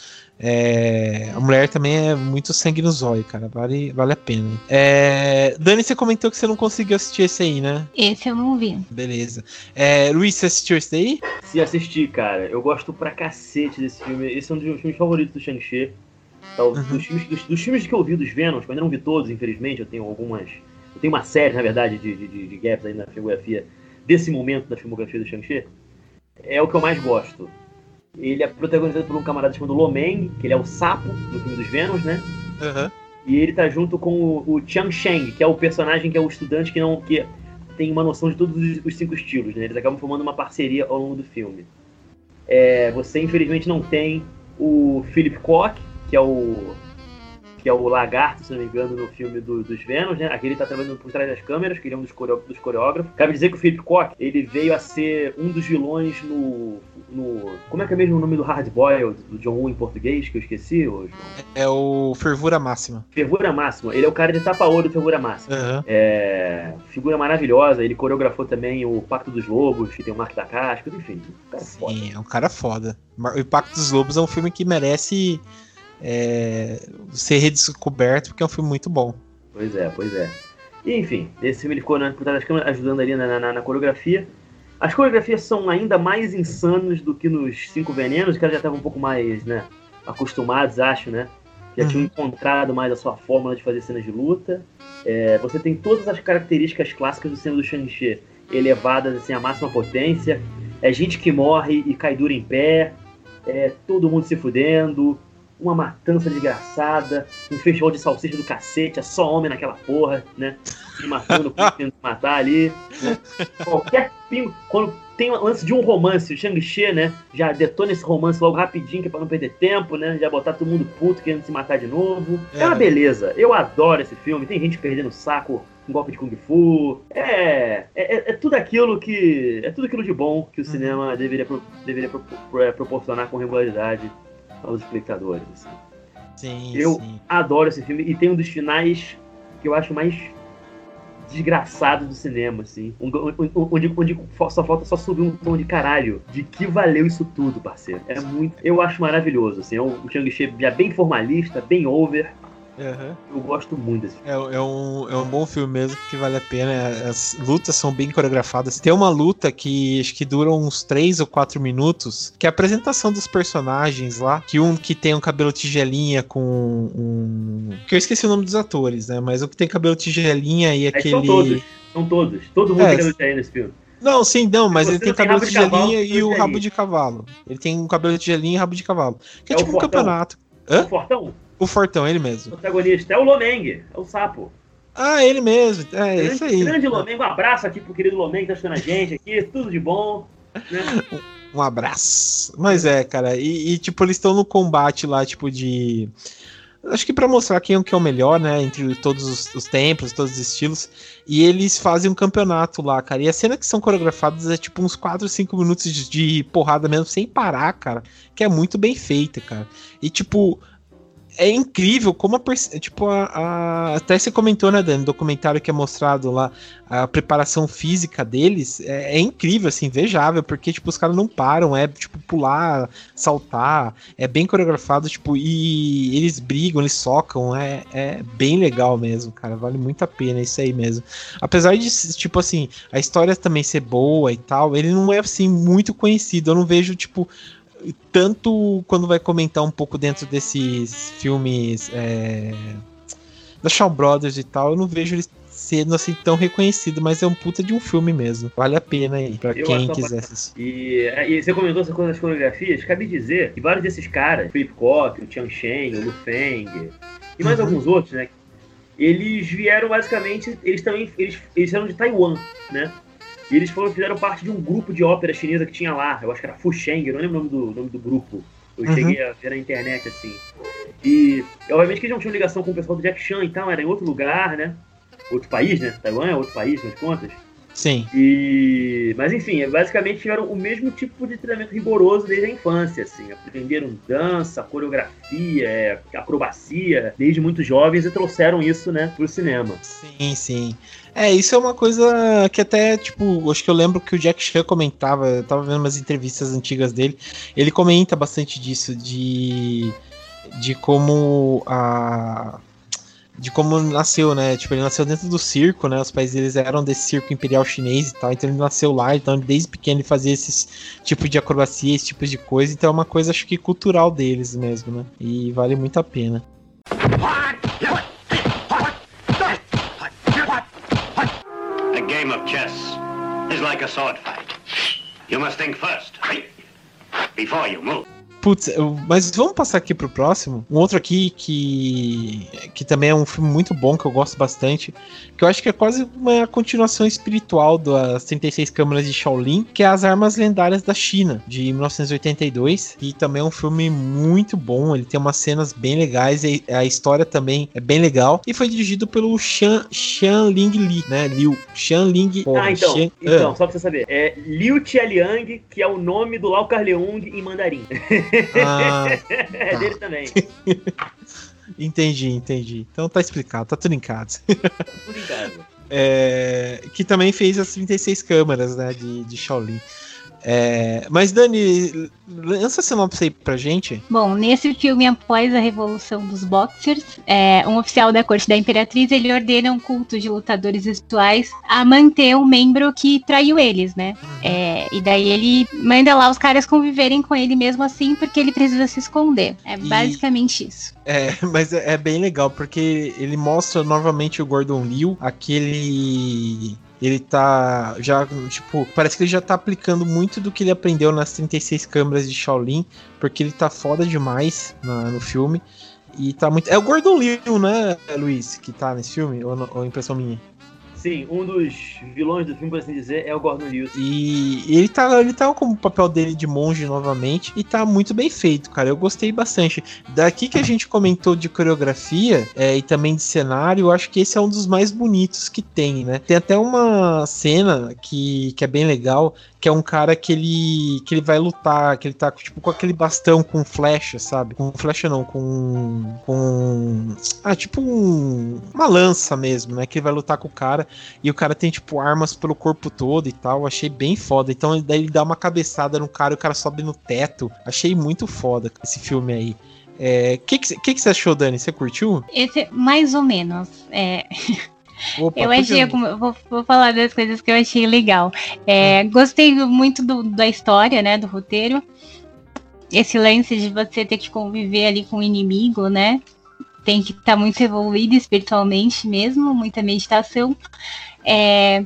é, a mulher também é muito sangue no zóio, cara. Vale, vale a pena. É, Dani, você comentou que você não conseguiu assistir esse aí, né? Esse eu não vi. Beleza. É, Luiz, você assistiu esse daí? Se assistir, cara. Eu gosto pra cacete desse filme. Esse é um dos meus filmes favoritos do Shang-Chi. Então, uhum. dos, filmes, dos, dos, filmes que eu vi dos Venoms, eu ainda não vi todos, infelizmente, eu tenho algumas. Eu tenho uma série, na verdade, de, de, de gaps aí na filmografia, desse momento da filmografia do Shang-Chi. É o que eu mais gosto. Ele é protagonizado por um camarada chamado Lomeng, que ele é o sapo no filme dos Venoms, né? Uhum. E ele tá junto com o, o Chiang Sheng, que é o personagem que é o estudante que não que tem uma noção de todos os, os cinco estilos, né? Eles acabam formando uma parceria ao longo do filme. É, você infelizmente não tem o Philip Koch, que é o que é o lagarto, se não me engano, no filme do, dos Vênus, né? Aqui ele tá trabalhando por trás das câmeras, que ele é um dos, coreo, dos coreógrafos. Cabe dizer que o Philip Koch, ele veio a ser um dos vilões no, no... Como é que é mesmo o nome do Hard Boy, do John Woo em português, que eu esqueci, ô, É o Fervura Máxima. Fervura Máxima. Ele é o cara de tapa-ouro do Fervura Máxima. Uhum. É... Figura maravilhosa. Ele coreografou também o Pacto dos Lobos, que tem o Mark da Casca, enfim. Um cara Sim, foda. é um cara foda. O Pacto dos Lobos é um filme que merece é, ser redescoberto, porque é um filme muito bom. Pois é, pois é. E, enfim, esse filme ele ficou na, por trás das câmeras, ajudando ali na, na, na, coreografia. As coreografias são ainda mais insanas do que nos Cinco Venenos, que elas já estavam um pouco mais né, acostumados, acho, né? Já uhum. tinham encontrado mais a sua fórmula de fazer cenas de luta. É, você tem todas as características clássicas do cinema do Shang-Chi elevadas assim, à máxima potência. É gente que morre e cai duro em pé. É todo mundo se fudendo uma matança desgraçada, um festival de salsicha do cacete, é só homem naquela porra, né? Se matando, tentando matar ali. Né? Qualquer pingo. Quando tem o lance de um romance, o Shang-Chi, né? Já detona esse romance logo rapidinho, que é pra não perder tempo, né? Já botar todo mundo puto querendo se matar de novo. É, é uma beleza. Eu adoro esse filme. Tem gente perdendo saco um golpe de Kung Fu. É, é, é, tudo aquilo que. É tudo aquilo de bom que o uhum. cinema deveria, deveria é, proporcionar com regularidade aos espectadores. Assim. Sim, eu sim. adoro esse filme e tem um dos finais que eu acho mais desgraçado do cinema, assim. Onde, onde, só falta só subir um tom de caralho. De que valeu isso tudo, parceiro. É muito. Eu acho maravilhoso, assim. É um Shang-Chi já bem formalista, bem over. Uhum. Eu gosto muito desse filme. É, é, um, é um bom filme mesmo, que vale a pena. As lutas são bem coreografadas. Tem uma luta que acho que dura uns 3 ou 4 minutos, que é a apresentação dos personagens lá. Que um que tem um cabelo tigelinha com um. Que eu esqueci o nome dos atores, né? Mas o que tem cabelo tigelinha e aquele. São todos, são todos. Todo mundo é, tem cabelo tigelinha nesse filme. Não, sim, não, mas ele tem cabelo de tigelinha e o rabo de cavalo. Ele tem um cabelo de tigelinha e rabo de cavalo. Que é, é tipo um campeonato. Hã? O Fortão? O Fortão, ele mesmo. O protagonista é o Lomeng, é o sapo. Ah, ele mesmo. É, grande, isso aí. Grande Lomeng, um abraço aqui pro querido Lomeng que tá assistindo a gente aqui, tudo de bom. Né? Um abraço. Mas é, cara, e, e tipo, eles estão no combate lá, tipo, de. Acho que para mostrar quem é, que é o melhor, né? Entre todos os, os, templos, todos os estilos. E eles fazem um campeonato lá, cara. E a cena que são coreografadas é tipo uns 4, 5 minutos de, de porrada mesmo, sem parar, cara. Que é muito bem feita, cara. E tipo, é incrível como a tipo a, a, até você comentou né Dan, no documentário que é mostrado lá a preparação física deles é, é incrível assim invejável porque tipo os caras não param é tipo pular saltar é bem coreografado tipo e eles brigam eles socam é, é bem legal mesmo cara vale muito a pena isso aí mesmo. Apesar de tipo assim a história também ser boa e tal ele não é assim muito conhecido eu não vejo tipo tanto quando vai comentar um pouco dentro desses filmes é, da Shaw Brothers e tal, eu não vejo ele sendo assim tão reconhecido, mas é um puta de um filme mesmo. Vale a pena aí, pra eu quem quiser assistir. E, é, e, você comentou essa coisa das coreografias, cabe dizer que vários desses caras, Philip Koch, o Chiang Shen, o Lu Feng, e mais uhum. alguns outros, né? eles vieram basicamente, eles também, eles, eles eram de Taiwan, né? E eles foram, fizeram parte de um grupo de ópera chinesa que tinha lá, eu acho que era Fusheng, eu não lembro o nome do, nome do grupo. Eu Uhum. cheguei a ver na internet, assim. E, obviamente, que eles não tinham ligação com o pessoal do Jack Chan, então era em outro lugar, né? Outro país, né? Taiwan é outro país, nas contas. Sim. E, mas enfim, basicamente tiveram o mesmo tipo de treinamento rigoroso desde a infância, assim, aprenderam dança, coreografia, é, acrobacia desde muito jovens e trouxeram isso, né, pro cinema. Sim, sim. É, isso é uma coisa que até, tipo, acho que eu lembro que o Jack Chan comentava, eu tava vendo umas entrevistas antigas dele, ele comenta bastante disso, de, de como a. De como nasceu, né? Tipo, ele nasceu dentro do circo, né? Os pais deles eram desse circo imperial chinês e tal, então ele nasceu lá, então desde pequeno ele fazia esses tipos de acrobacia, esse tipo de coisa, então é uma coisa, acho que cultural deles mesmo, né? E vale muito a pena. A game of chess is like a sword fight. You must think first? Before you move. Putz, eu- mas vamos passar aqui pro próximo. Um outro aqui que, que também é um filme muito bom, que eu gosto bastante. Que eu acho que é quase uma continuação espiritual das 36 Câmaras de Shaolin, que é As Armas Lendárias da China, de 1982. E também é um filme muito bom. Ele tem umas cenas bem legais. E a história também é bem legal. E foi dirigido pelo Xian, Xian Ling Li, né? Liu. Xian Ling. porra, ah, então, Xian- então, Ah. só pra você saber, é Liu Qialiang, que é o nome do Lau Carleung em mandarim. Ah, é dele também. entendi, entendi. Então tá explicado, tá tudo em casa. Casa. É, que também fez as 36 câmaras, né, de, de Shaolin. É, mas Dani, lança a sinopse aí pra gente. Bom, nesse filme, após a revolução dos boxers, é, um oficial da corte da imperatriz ele ordena um culto de lutadores rituais a manter um membro que traiu eles, né? É, e daí ele manda lá os caras conviverem com ele mesmo assim, porque ele precisa se esconder. É E- basicamente isso. É, mas é, é bem legal, porque ele mostra novamente o Gordon Liu, aquele. Ele tá já, tipo, parece que ele já tá aplicando muito do que ele aprendeu nas 36 câmeras de Shaolin, porque ele tá foda demais na- no filme. E tá muito. É o Gordon Liu, né, Luiz, que tá nesse filme? Ou, ou impressão minha? Sim, um dos vilões do filme, por assim dizer, é o Gordon Liu. E ele tá, ele tá com o papel dele de monge novamente e tá muito bem feito, cara. Eu gostei bastante. Daqui que a gente comentou de coreografia é, e também de cenário, eu acho que esse é um dos mais bonitos que tem, né? Tem até uma cena que, que é bem legal, que é um cara que ele que ele vai lutar, que ele tá tipo com aquele bastão com flecha, sabe? Com flecha não, com com ah, tipo um, uma lança mesmo, né? Que ele vai lutar com o cara e o cara tem, tipo, armas pelo corpo todo e tal. Achei bem foda. Então, daí ele dá uma cabeçada no cara e o cara sobe no teto. Achei muito foda esse filme aí. O é, que, que, que, que você achou, Dani? Você curtiu? Esse, mais ou menos. É, Opa, eu achei alguma, vou, vou falar das coisas que eu achei legal. É, Gostei muito do- da história, né, do roteiro. Esse lance de você ter que conviver ali com o inimigo, né? Tem que estar muito evoluído espiritualmente mesmo, muita meditação. É,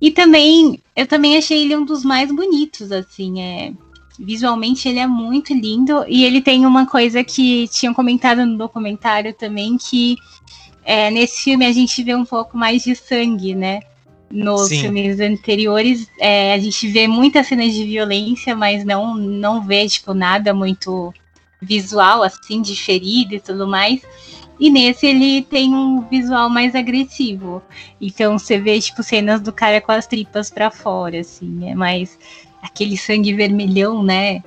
e também, eu também achei ele um dos mais bonitos, assim, é, visualmente ele é muito lindo e ele tem uma coisa que tinham comentado no documentário também que é, nesse filme a gente vê um pouco mais de sangue, né? Nos Sim. filmes anteriores é, a gente vê muitas cenas de violência, mas não não vê tipo nada muito visual assim de ferida e tudo mais. E nesse ele tem um visual mais agressivo. Então você vê tipo cenas do cara com as tripas pra fora, assim, é mais aquele sangue vermelhão, né?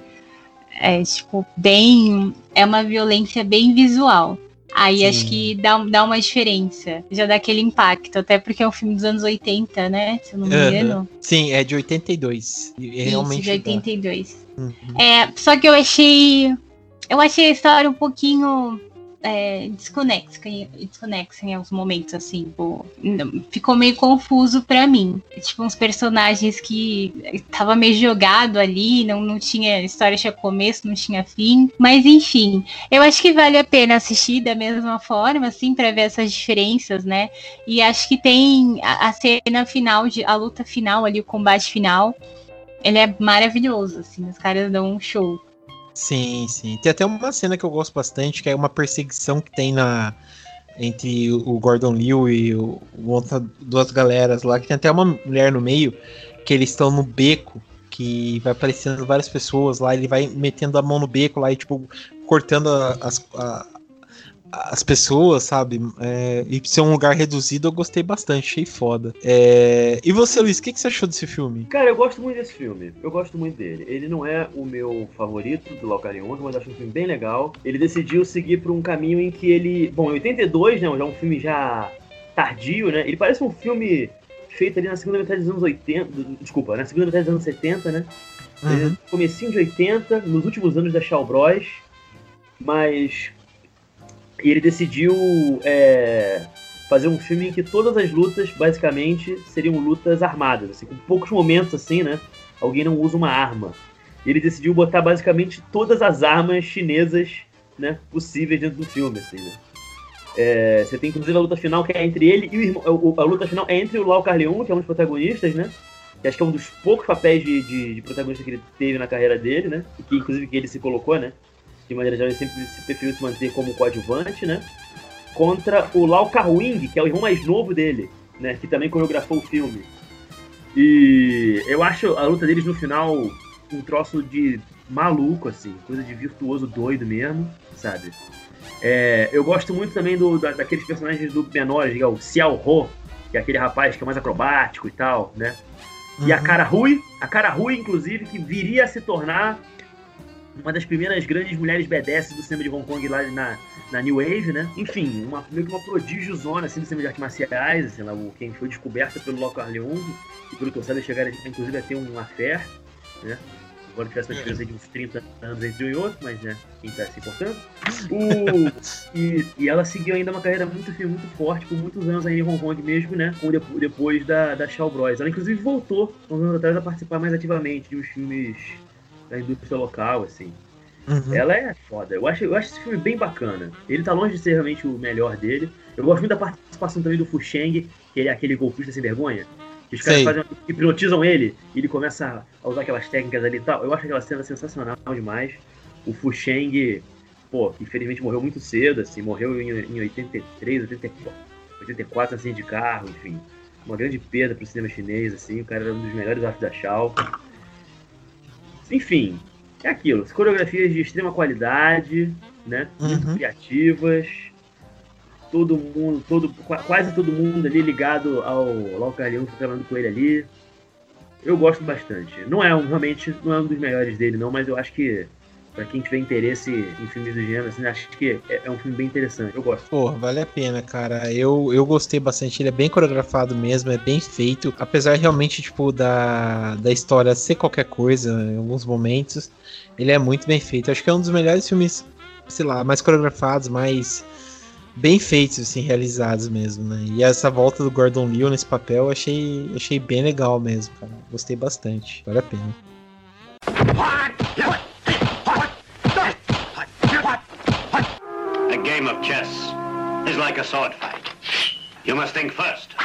É tipo bem, é uma violência bem visual. Aí Sim. acho que dá, dá uma diferença, já dá aquele impacto, até porque é um filme dos anos 80, né? Se eu não me engano. Sim, é de 82. E Isso, realmente. de 82. dá. Uhum. É, só que eu achei. Eu achei a história um pouquinho é, desconexa, desconexa em alguns momentos, assim. não- ficou meio confuso pra mim. Tipo, uns personagens que tava meio jogado ali, não, não tinha. História tinha começo, não tinha fim. Mas enfim, eu acho que vale a pena assistir da mesma forma, assim, pra ver essas diferenças, né? E acho que tem a, a cena final, de, a luta final ali, o combate final. Ele é maravilhoso, assim, os caras dão um show. Sim, sim. Tem até uma cena que eu gosto bastante, que é uma perseguição que tem na. entre o Gordon Liu e o, outra, duas galeras lá, que tem até uma mulher no meio, que eles estão no beco, que vai aparecendo várias pessoas lá, ele vai metendo a mão no beco lá e, tipo, cortando a- as, a- as pessoas, sabe? É, e ser um lugar reduzido, eu gostei bastante, achei foda. É, e você, Luiz, o que, que você achou desse filme? Cara, eu gosto muito desse filme. Eu gosto muito dele. Ele não é o meu favorito do Lau Carioca, mas acho um filme bem legal. Ele decidiu seguir por um caminho em que ele. Bom, em 82, né? Já um filme já tardio, né? Ele parece um filme feito ali na segunda metade dos anos 80. Desculpa, na segunda metade dos anos 70, né? Ele é Comecinho de 80, nos últimos anos da Shaw Bros. Mas. E ele decidiu é, fazer um filme em que todas as lutas, basicamente, seriam lutas armadas, assim, com poucos momentos assim, né? Alguém não usa uma arma. E ele decidiu botar basicamente todas as armas chinesas, né, possíveis dentro do filme, assim, né? É, você tem inclusive a luta final que é entre ele e o irmão. A luta final é entre o Lau Carleon, que é um dos protagonistas, né? Que acho que é um dos poucos papéis de, de, de protagonista que ele teve na carreira dele, né? E que inclusive que ele se colocou, né? De maneira geral, ele sempre se preferiu se manter como coadjuvante, né? Contra o Lau Carwing, que é o irmão mais novo dele, né? Que também coreografou o filme. E eu acho a luta deles no final um troço de maluco, assim, coisa de virtuoso doido mesmo, sabe? É, eu gosto muito também do, da- daqueles personagens do menores, que é o Xiao Ho, que é aquele rapaz que é mais acrobático e tal, né? E a Uhum. Cara Rui, a Cara Rui, inclusive, que viria a se tornar uma das primeiras grandes mulheres BDS do cinema de Hong Kong lá na, na New Wave, né? Enfim, uma, meio que uma prodígio zona assim, do cinema de artes marciais, assim, lá, quem foi descoberta pelo Loco Leung, e pelo saiba, chegaram inclusive a ter um affair, né? Embora tivesse uma diferença de uns 30 anos entre um e outro, mas né, quem tá se importando. E, e ela seguiu ainda uma carreira muito firme, muito forte, por muitos anos aí em Hong Kong mesmo, né? Com depo- depois da, da Shaw Bros. Ela inclusive voltou, uns anos atrás, a participar mais ativamente de uns filmes da indústria local, assim. Uhum. Ela é foda. Eu acho, eu acho esse filme bem bacana. Ele tá longe de ser realmente o melhor dele. Eu gosto muito da participação também do Fu Sheng, que ele é aquele golpista sem vergonha. Que os caras fazem, hipnotizam ele e ele começa a usar aquelas técnicas ali e tal. Eu acho aquela cena sensacional demais. O Fu Sheng, pô, infelizmente morreu muito cedo, assim, morreu em, em 83, 84, 84, assim, de carro, enfim. Uma grande perda pro cinema chinês, assim. O cara era um dos melhores artes da Shaw. Enfim, é aquilo. Coreografias de extrema qualidade, né? Muito Uhum. criativas. Todo mundo, todo, qua- quase todo mundo ali ligado ao Lau tá trabalhando com ele ali. Eu gosto bastante. Não é um, realmente, não é um dos melhores dele, não, mas eu acho que pra quem tiver interesse em filmes do gênero, assim, acho que é, é um filme bem interessante. Eu gosto. Porra, vale a pena, cara. Eu, eu gostei bastante. Ele é bem coreografado mesmo, é bem feito. Apesar realmente, tipo, da, da história ser qualquer coisa em alguns momentos, ele é muito bem feito. Acho que é um dos melhores filmes, sei lá, mais coreografados, mais bem feitos, assim, realizados mesmo, né? E essa volta do Gordon Liu nesse papel, eu achei, achei bem legal mesmo, cara. Gostei bastante. Vale a pena. A game of chess is like a sword fight. You must think first?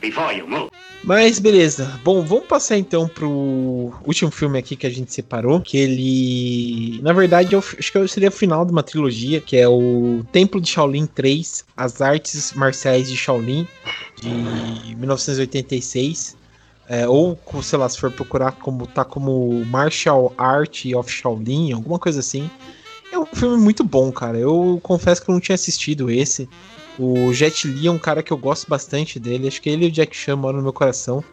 Before you move. Mas beleza. Bom, vamos passar então pro último filme aqui que a gente separou. Que ele. Na verdade, eu acho que seria o final de uma trilogia, que é o Templo de Shaolin 3, As Artes Marciais de Shaolin, de 1986. É, ou, sei lá, se for procurar como tá como Martial Art of Shaolin, alguma coisa assim. É um filme muito bom, cara. Eu confesso que eu não tinha assistido esse. O Jet Li é um cara que eu gosto bastante dele. Acho que ele e o Jack Chan moram no meu coração.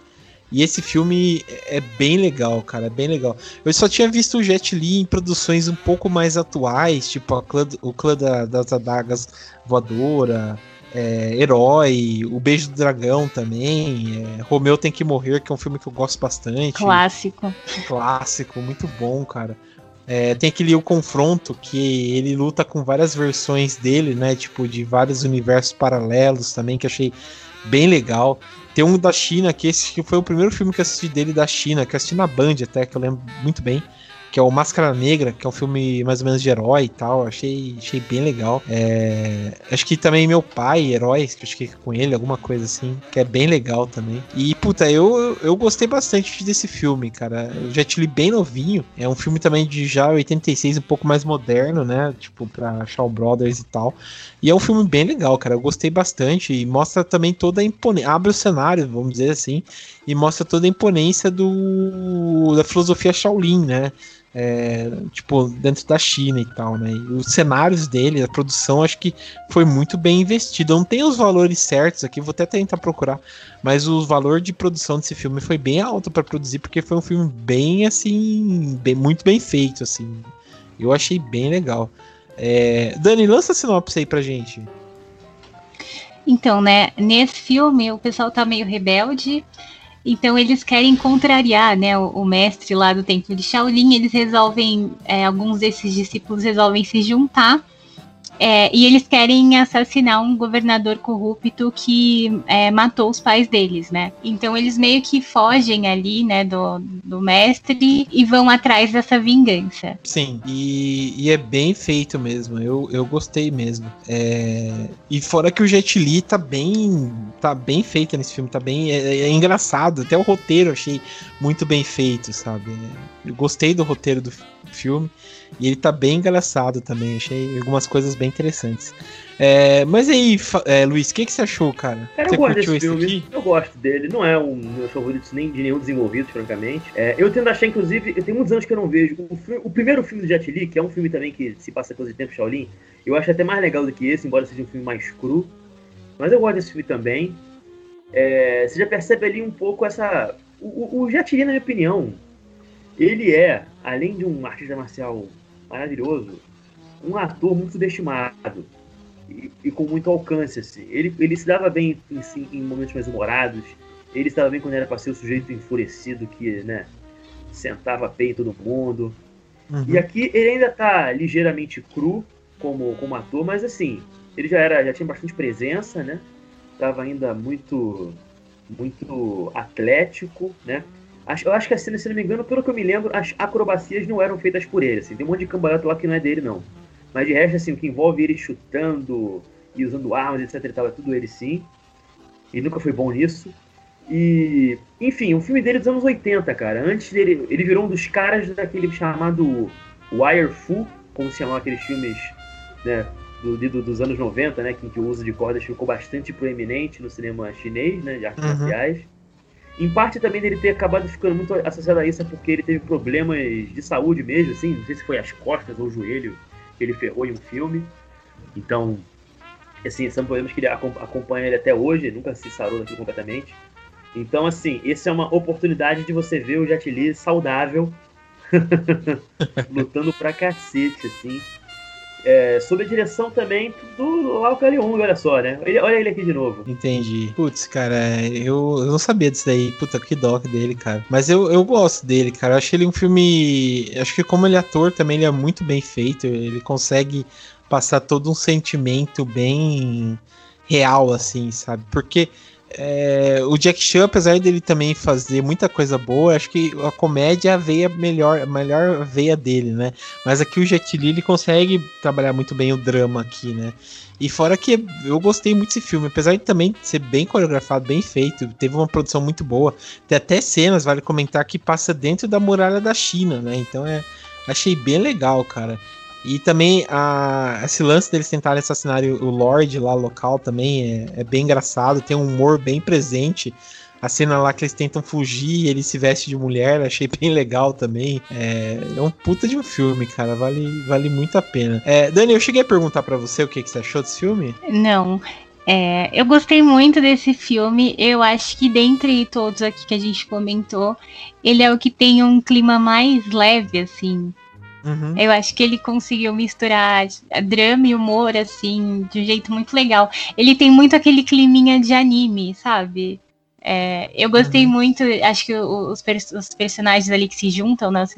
E esse filme é bem legal, cara, é bem legal. Eu só tinha visto o Jet Li em produções um pouco mais atuais, tipo clã, o Clã da- das Adagas Voadora, é, Herói, O Beijo do Dragão também, é, Romeu Tem Que Morrer, que é um filme que eu gosto bastante Clássico. clássico, muito bom, cara. É, tem aquele O Confronto, que ele luta com várias versões dele, né? Tipo, de vários universos paralelos também, que achei bem legal. Tem um da China, que esse que foi o primeiro filme que eu assisti dele da China, que eu assisti na Band até, que eu lembro muito bem. Que é o Máscara Negra, que é um filme mais ou menos de herói e tal. Achei, achei bem legal. É, acho que também meu pai, heróis, que eu que com ele, alguma coisa assim, que é bem legal também. E, puta, eu, eu gostei bastante desse filme, cara. Eu já te li bem novinho. É um filme também de já 86, um pouco mais moderno, né? Tipo, pra Shaw Brothers e tal. E é um filme bem legal, cara. Eu gostei bastante. E mostra também toda a imponência. Abre o cenário, vamos dizer assim. E mostra toda a imponência do da filosofia Shaolin, né? É, tipo, dentro da China e tal, né? E os cenários dele, a produção, acho que foi muito bem investido. Eu não tenho os valores certos aqui, vou até tentar procurar, mas o valor de produção desse filme foi bem alto para produzir, porque foi um filme bem assim, bem, muito bem feito, assim. Eu achei bem legal. É, Dani, lança a sinopse aí pra gente. Então, né, nesse filme o pessoal tá meio rebelde, então eles querem contrariar, né, o, o mestre lá do templo de Shaolin, eles resolvem, é, alguns desses discípulos resolvem se juntar é, e eles querem assassinar um governador corrupto que é, matou os pais deles, né? Então eles meio que fogem ali, né, do, do mestre e vão atrás dessa vingança. Sim, e, e é bem feito mesmo. Eu, eu gostei mesmo. É, e fora que o Jet Li tá bem, tá bem feito nesse filme, tá bem é, é engraçado. Até o roteiro eu achei muito bem feito, sabe? Eu gostei do roteiro do filme. E ele tá bem engraçado também. Achei algumas coisas bem interessantes. É, mas aí, é, Luiz, o que, que você achou, cara? cara você eu gosto desse filme. Aqui? Eu gosto dele. Não é um meu favorito nem de nenhum desenvolvido, francamente. É, eu tento achar, inclusive, eu tenho muitos anos que eu não vejo. O, o, primeiro filme do Jet Li, que é um filme também que se passa coisa de tempo Shaolin, eu acho até mais legal do que esse, embora seja um filme mais cru. Mas eu gosto desse filme também. É, você já percebe ali um pouco essa. O, o Jet Li, na minha opinião, ele é, além de um artista marcial maravilhoso, um ator muito subestimado e, e, com muito alcance. Assim. Ele, ele se dava bem em, em, momentos mais humorados, ele estava bem quando era para ser o sujeito enfurecido que né, sentava bem em todo mundo. Uhum. E aqui ele ainda está ligeiramente cru como, como ator, mas assim, ele já era já tinha bastante presença, né? Tava ainda muito muito atlético, né? Eu acho que a cena, se não me engano, pelo que eu me lembro, as acrobacias não eram feitas por ele. Assim. Tem um monte de cambalhota lá que não é dele, não. Mas de resto, assim, o que envolve ele chutando e usando armas, etc e tal, é tudo ele sim. Ele nunca foi bom nisso. E, enfim, o filme dele dos anos 80, cara. Antes dele, ele virou um dos caras daquele chamado Wire Fu, como se chamam aqueles filmes, né, do, do, dos anos 90, né, que, que o uso de cordas ficou bastante proeminente no cinema chinês, né, de artes uhum. Em parte também dele ter acabado ficando muito associado a isso é porque ele teve problemas de saúde mesmo, assim, não sei se foi as costas ou o joelho que ele ferrou em um filme. Então, assim, são problemas que ele acompanha ele até hoje, nunca se sarou daqui completamente. Então, assim, essa é uma oportunidade de você ver o Jet Li saudável, lutando pra cacete, assim. É, sob a direção também do Lau Caliung, olha só, né? Olha ele aqui de novo. Entendi. Putz, cara, eu, eu não sabia disso daí. Puta, que dó dele, cara. Mas eu, eu gosto dele, cara. Eu acho ele um filme. Acho que como ele é ator também, ele é muito bem feito. Ele consegue passar todo um sentimento bem real, assim, sabe? Porque é, o Jack Chan, apesar dele também fazer muita coisa boa, acho que a comédia é a veia melhor, a melhor veia dele, né? Mas aqui o Jet Li ele consegue trabalhar muito bem o drama aqui, né? E fora que eu gostei muito desse filme, apesar de também ser bem coreografado, bem feito, teve uma produção muito boa. Tem até cenas, vale comentar, que passa dentro da muralha da China, né? Então é, achei bem legal, cara. E também a, esse lance deles tentarem assassinar o Lorde lá local também é, é, bem engraçado, tem um humor bem presente. A cena lá que eles tentam fugir, ele se veste de mulher, achei bem legal também. É, é um puta de um filme, cara, vale, vale muito a pena. É, Dani, eu cheguei a perguntar para você o que, que você achou desse filme? Não. É, eu gostei muito desse filme. Eu acho que dentre todos aqui que a gente comentou, ele é o que tem um clima mais leve, assim. Uhum. Eu acho que ele conseguiu misturar drama e humor, assim, de um jeito muito legal. Ele tem muito aquele climinha de anime, sabe? É, eu gostei uhum. muito, acho que os, os, personagens ali que se juntam, né, os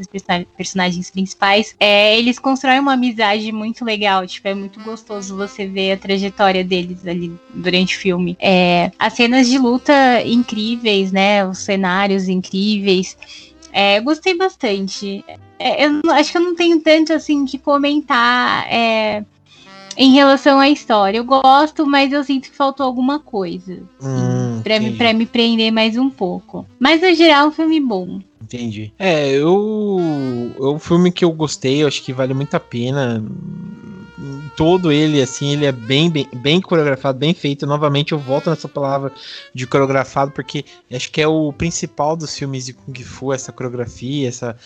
personagens principais, é, eles constroem uma amizade muito legal. Tipo, é muito gostoso você ver a trajetória deles ali durante o filme. É, as cenas de luta incríveis, né? Os cenários incríveis. É, gostei bastante. É, eu acho que eu não tenho tanto assim que comentar é, em relação à história. Eu gosto, mas eu sinto que faltou alguma coisa. Hum, Pra me, pra me prender mais um pouco. Mas no geral, é um filme bom. Entendi. É, eu. É um filme que eu gostei, eu acho que vale muito a pena. Todo ele, assim, ele é bem, bem, bem coreografado, bem feito. Novamente, eu volto nessa palavra de coreografado, porque acho que é o principal dos filmes de Kung Fu, essa coreografia, essa.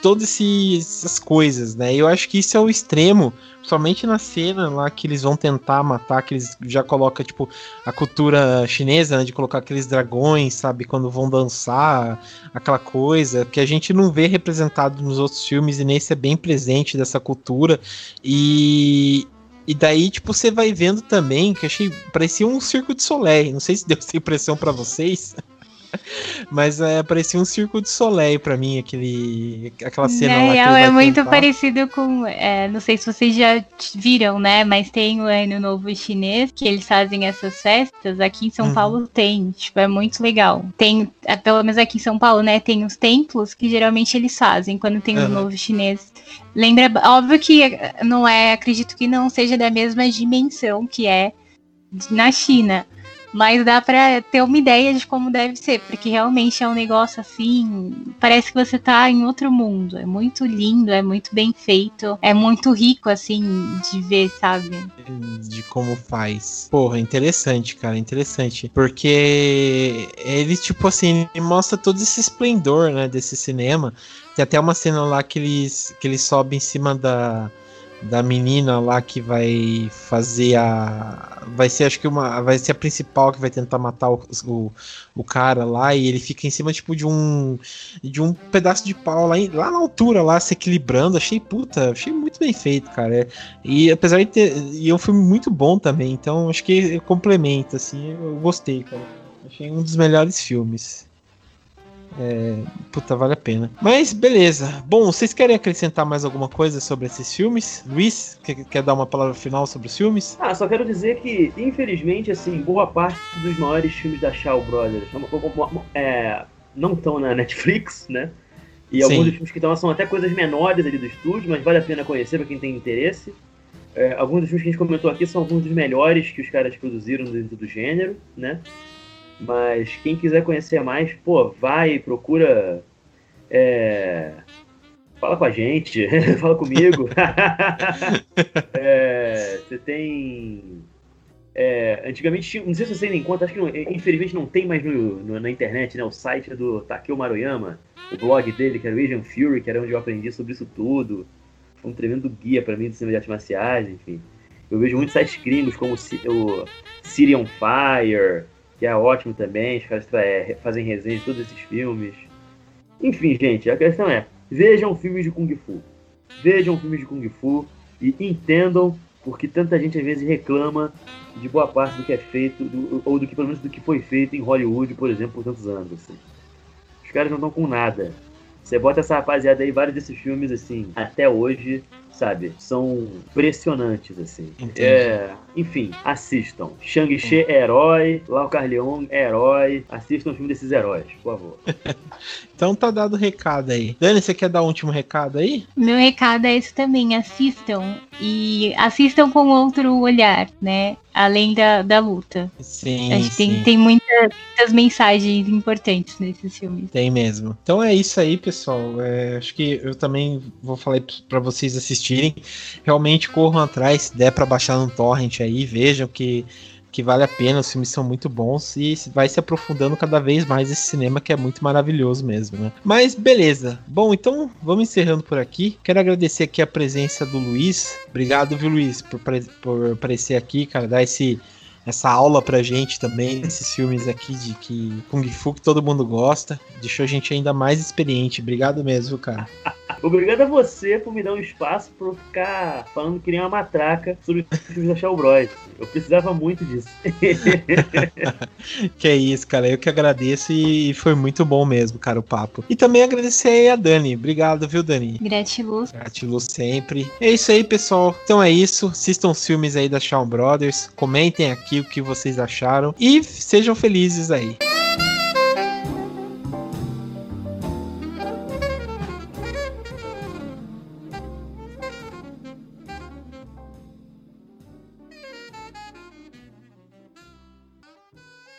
Todas essas coisas, né? Eu acho que isso é o extremo, somente na cena lá que eles vão tentar matar, que eles já colocam, tipo, a cultura chinesa, né, de colocar aqueles dragões, sabe, quando vão dançar, aquela coisa que a gente não vê representado nos outros filmes e nesse é bem presente dessa cultura e e daí, tipo, você vai vendo também que achei parecia um circo de Soleil. Não sei se deu essa impressão pra vocês. Mas é, parecia um circo de Soleil pra mim, aquele, aquela cena Na lá. real, ele é vai muito tentar. parecido com. é, não sei se vocês já viram, né? Mas tem o Ano Novo Chinês, que eles fazem essas festas. Aqui em São Uhum. Paulo tem. Tipo, é muito legal. Tem, é, pelo menos aqui em São Paulo, né? Tem os templos que geralmente eles fazem quando tem o. Ano Novo Chinês. Lembra, óbvio que é, não é, acredito que não seja da mesma dimensão que é na China. Mas dá pra ter uma ideia de como deve ser, porque realmente é um negócio assim. Parece que você tá em outro mundo. É muito lindo, é muito bem feito, é muito rico, assim, de ver, sabe? de como faz. Porra, interessante, cara, interessante. Porque ele, tipo assim, ele mostra todo esse esplendor, né, desse cinema. Tem até uma cena lá que eles, que eles sobem em cima da, da menina lá que vai fazer a. Vai ser, acho que uma. Vai ser a principal que vai tentar matar o, o, o cara lá. E ele fica em cima, tipo, de um. De um pedaço de pau lá, lá na altura, lá, se equilibrando. Achei, puta, achei muito bem feito, cara. É, e apesar de ter. E é um filme muito bom também, então acho que complementa, assim. Eu gostei, cara. Achei um dos melhores filmes. É, puta, vale a pena. Mas beleza. Bom, vocês querem acrescentar mais alguma coisa sobre esses filmes? Luiz, quer, quer dar uma palavra final sobre os filmes? Ah, só quero dizer que, infelizmente, assim, boa parte dos maiores filmes da Shaw Brothers é, não estão na Netflix, né? E Sim. alguns dos filmes que estão lá são até coisas menores ali do estúdio, mas vale a pena conhecer pra quem tem interesse. É, alguns dos filmes que a gente comentou aqui são alguns dos melhores que os caras produziram dentro do gênero, né? Mas quem quiser conhecer mais, pô, vai, procura. é, Fala com a gente, fala comigo. É, você tem. é, antigamente. Não sei se você ainda encontra, acho que não- infelizmente não tem mais no- no- na internet, né? O site do Takeo Maruyama, o blog dele, que era o Asian Fury, que era onde eu aprendi sobre isso tudo. Foi um tremendo guia pra mim do cinema de artes marciais, enfim. Eu vejo muitos sites gringos, como o Ci- o City on Fire, que é ótimo também, os caras é, fazem resenha de todos esses filmes. Enfim, gente, a questão é, vejam filmes de Kung Fu. Vejam filmes de Kung Fu e entendam porque tanta gente às vezes reclama de boa parte do que é feito, do- ou do que pelo menos do que foi feito em Hollywood, por exemplo, por tantos anos. Assim. Os caras não estão com nada. Você bota essa rapaziada aí, vários desses filmes, assim, até hoje, sabe, são impressionantes, assim. Entendi. É, enfim, assistam. Shang-Chi é herói, Lau Carleon é herói. Assistam o filme desses heróis, por favor. Então tá dado o recado aí. Dani, você quer dar um último recado aí? Meu recado é esse também, assistam. E assistam com outro olhar, né? Além da, da luta. Sim, Acho que tem, tem muita- muitas mensagens importantes nesses filmes. Tem mesmo. Então é isso aí, pessoal. É, acho que eu também vou falar para vocês assistirem. Realmente corram atrás, se der para baixar no torrent aí, vejam que que vale a pena, os filmes são muito bons e vai se aprofundando cada vez mais esse cinema que é muito maravilhoso mesmo, né? Mas beleza. Bom, então vamos encerrando por aqui. Quero agradecer aqui a presença do Luiz. Obrigado, viu, Luiz, por, por aparecer aqui, cara, dar esse essa aula pra gente também, esses filmes aqui de que Kung Fu que todo mundo gosta. Deixou a gente ainda mais experiente. Obrigado mesmo, cara. Obrigado a você por me dar um espaço pra eu ficar falando que nem uma matraca sobre os filmes da Shaw Bros. Eu precisava muito disso. Que é isso, cara. Eu que agradeço e foi muito bom mesmo, cara, o papo. E também agradecer aí a Dani. Obrigado, viu, Dani? Gratiluz. Gratiluz sempre. É isso aí, pessoal. Então é isso. Assistam os filmes aí da Shawn Brothers. Comentem aqui o que vocês acharam. E sejam felizes aí.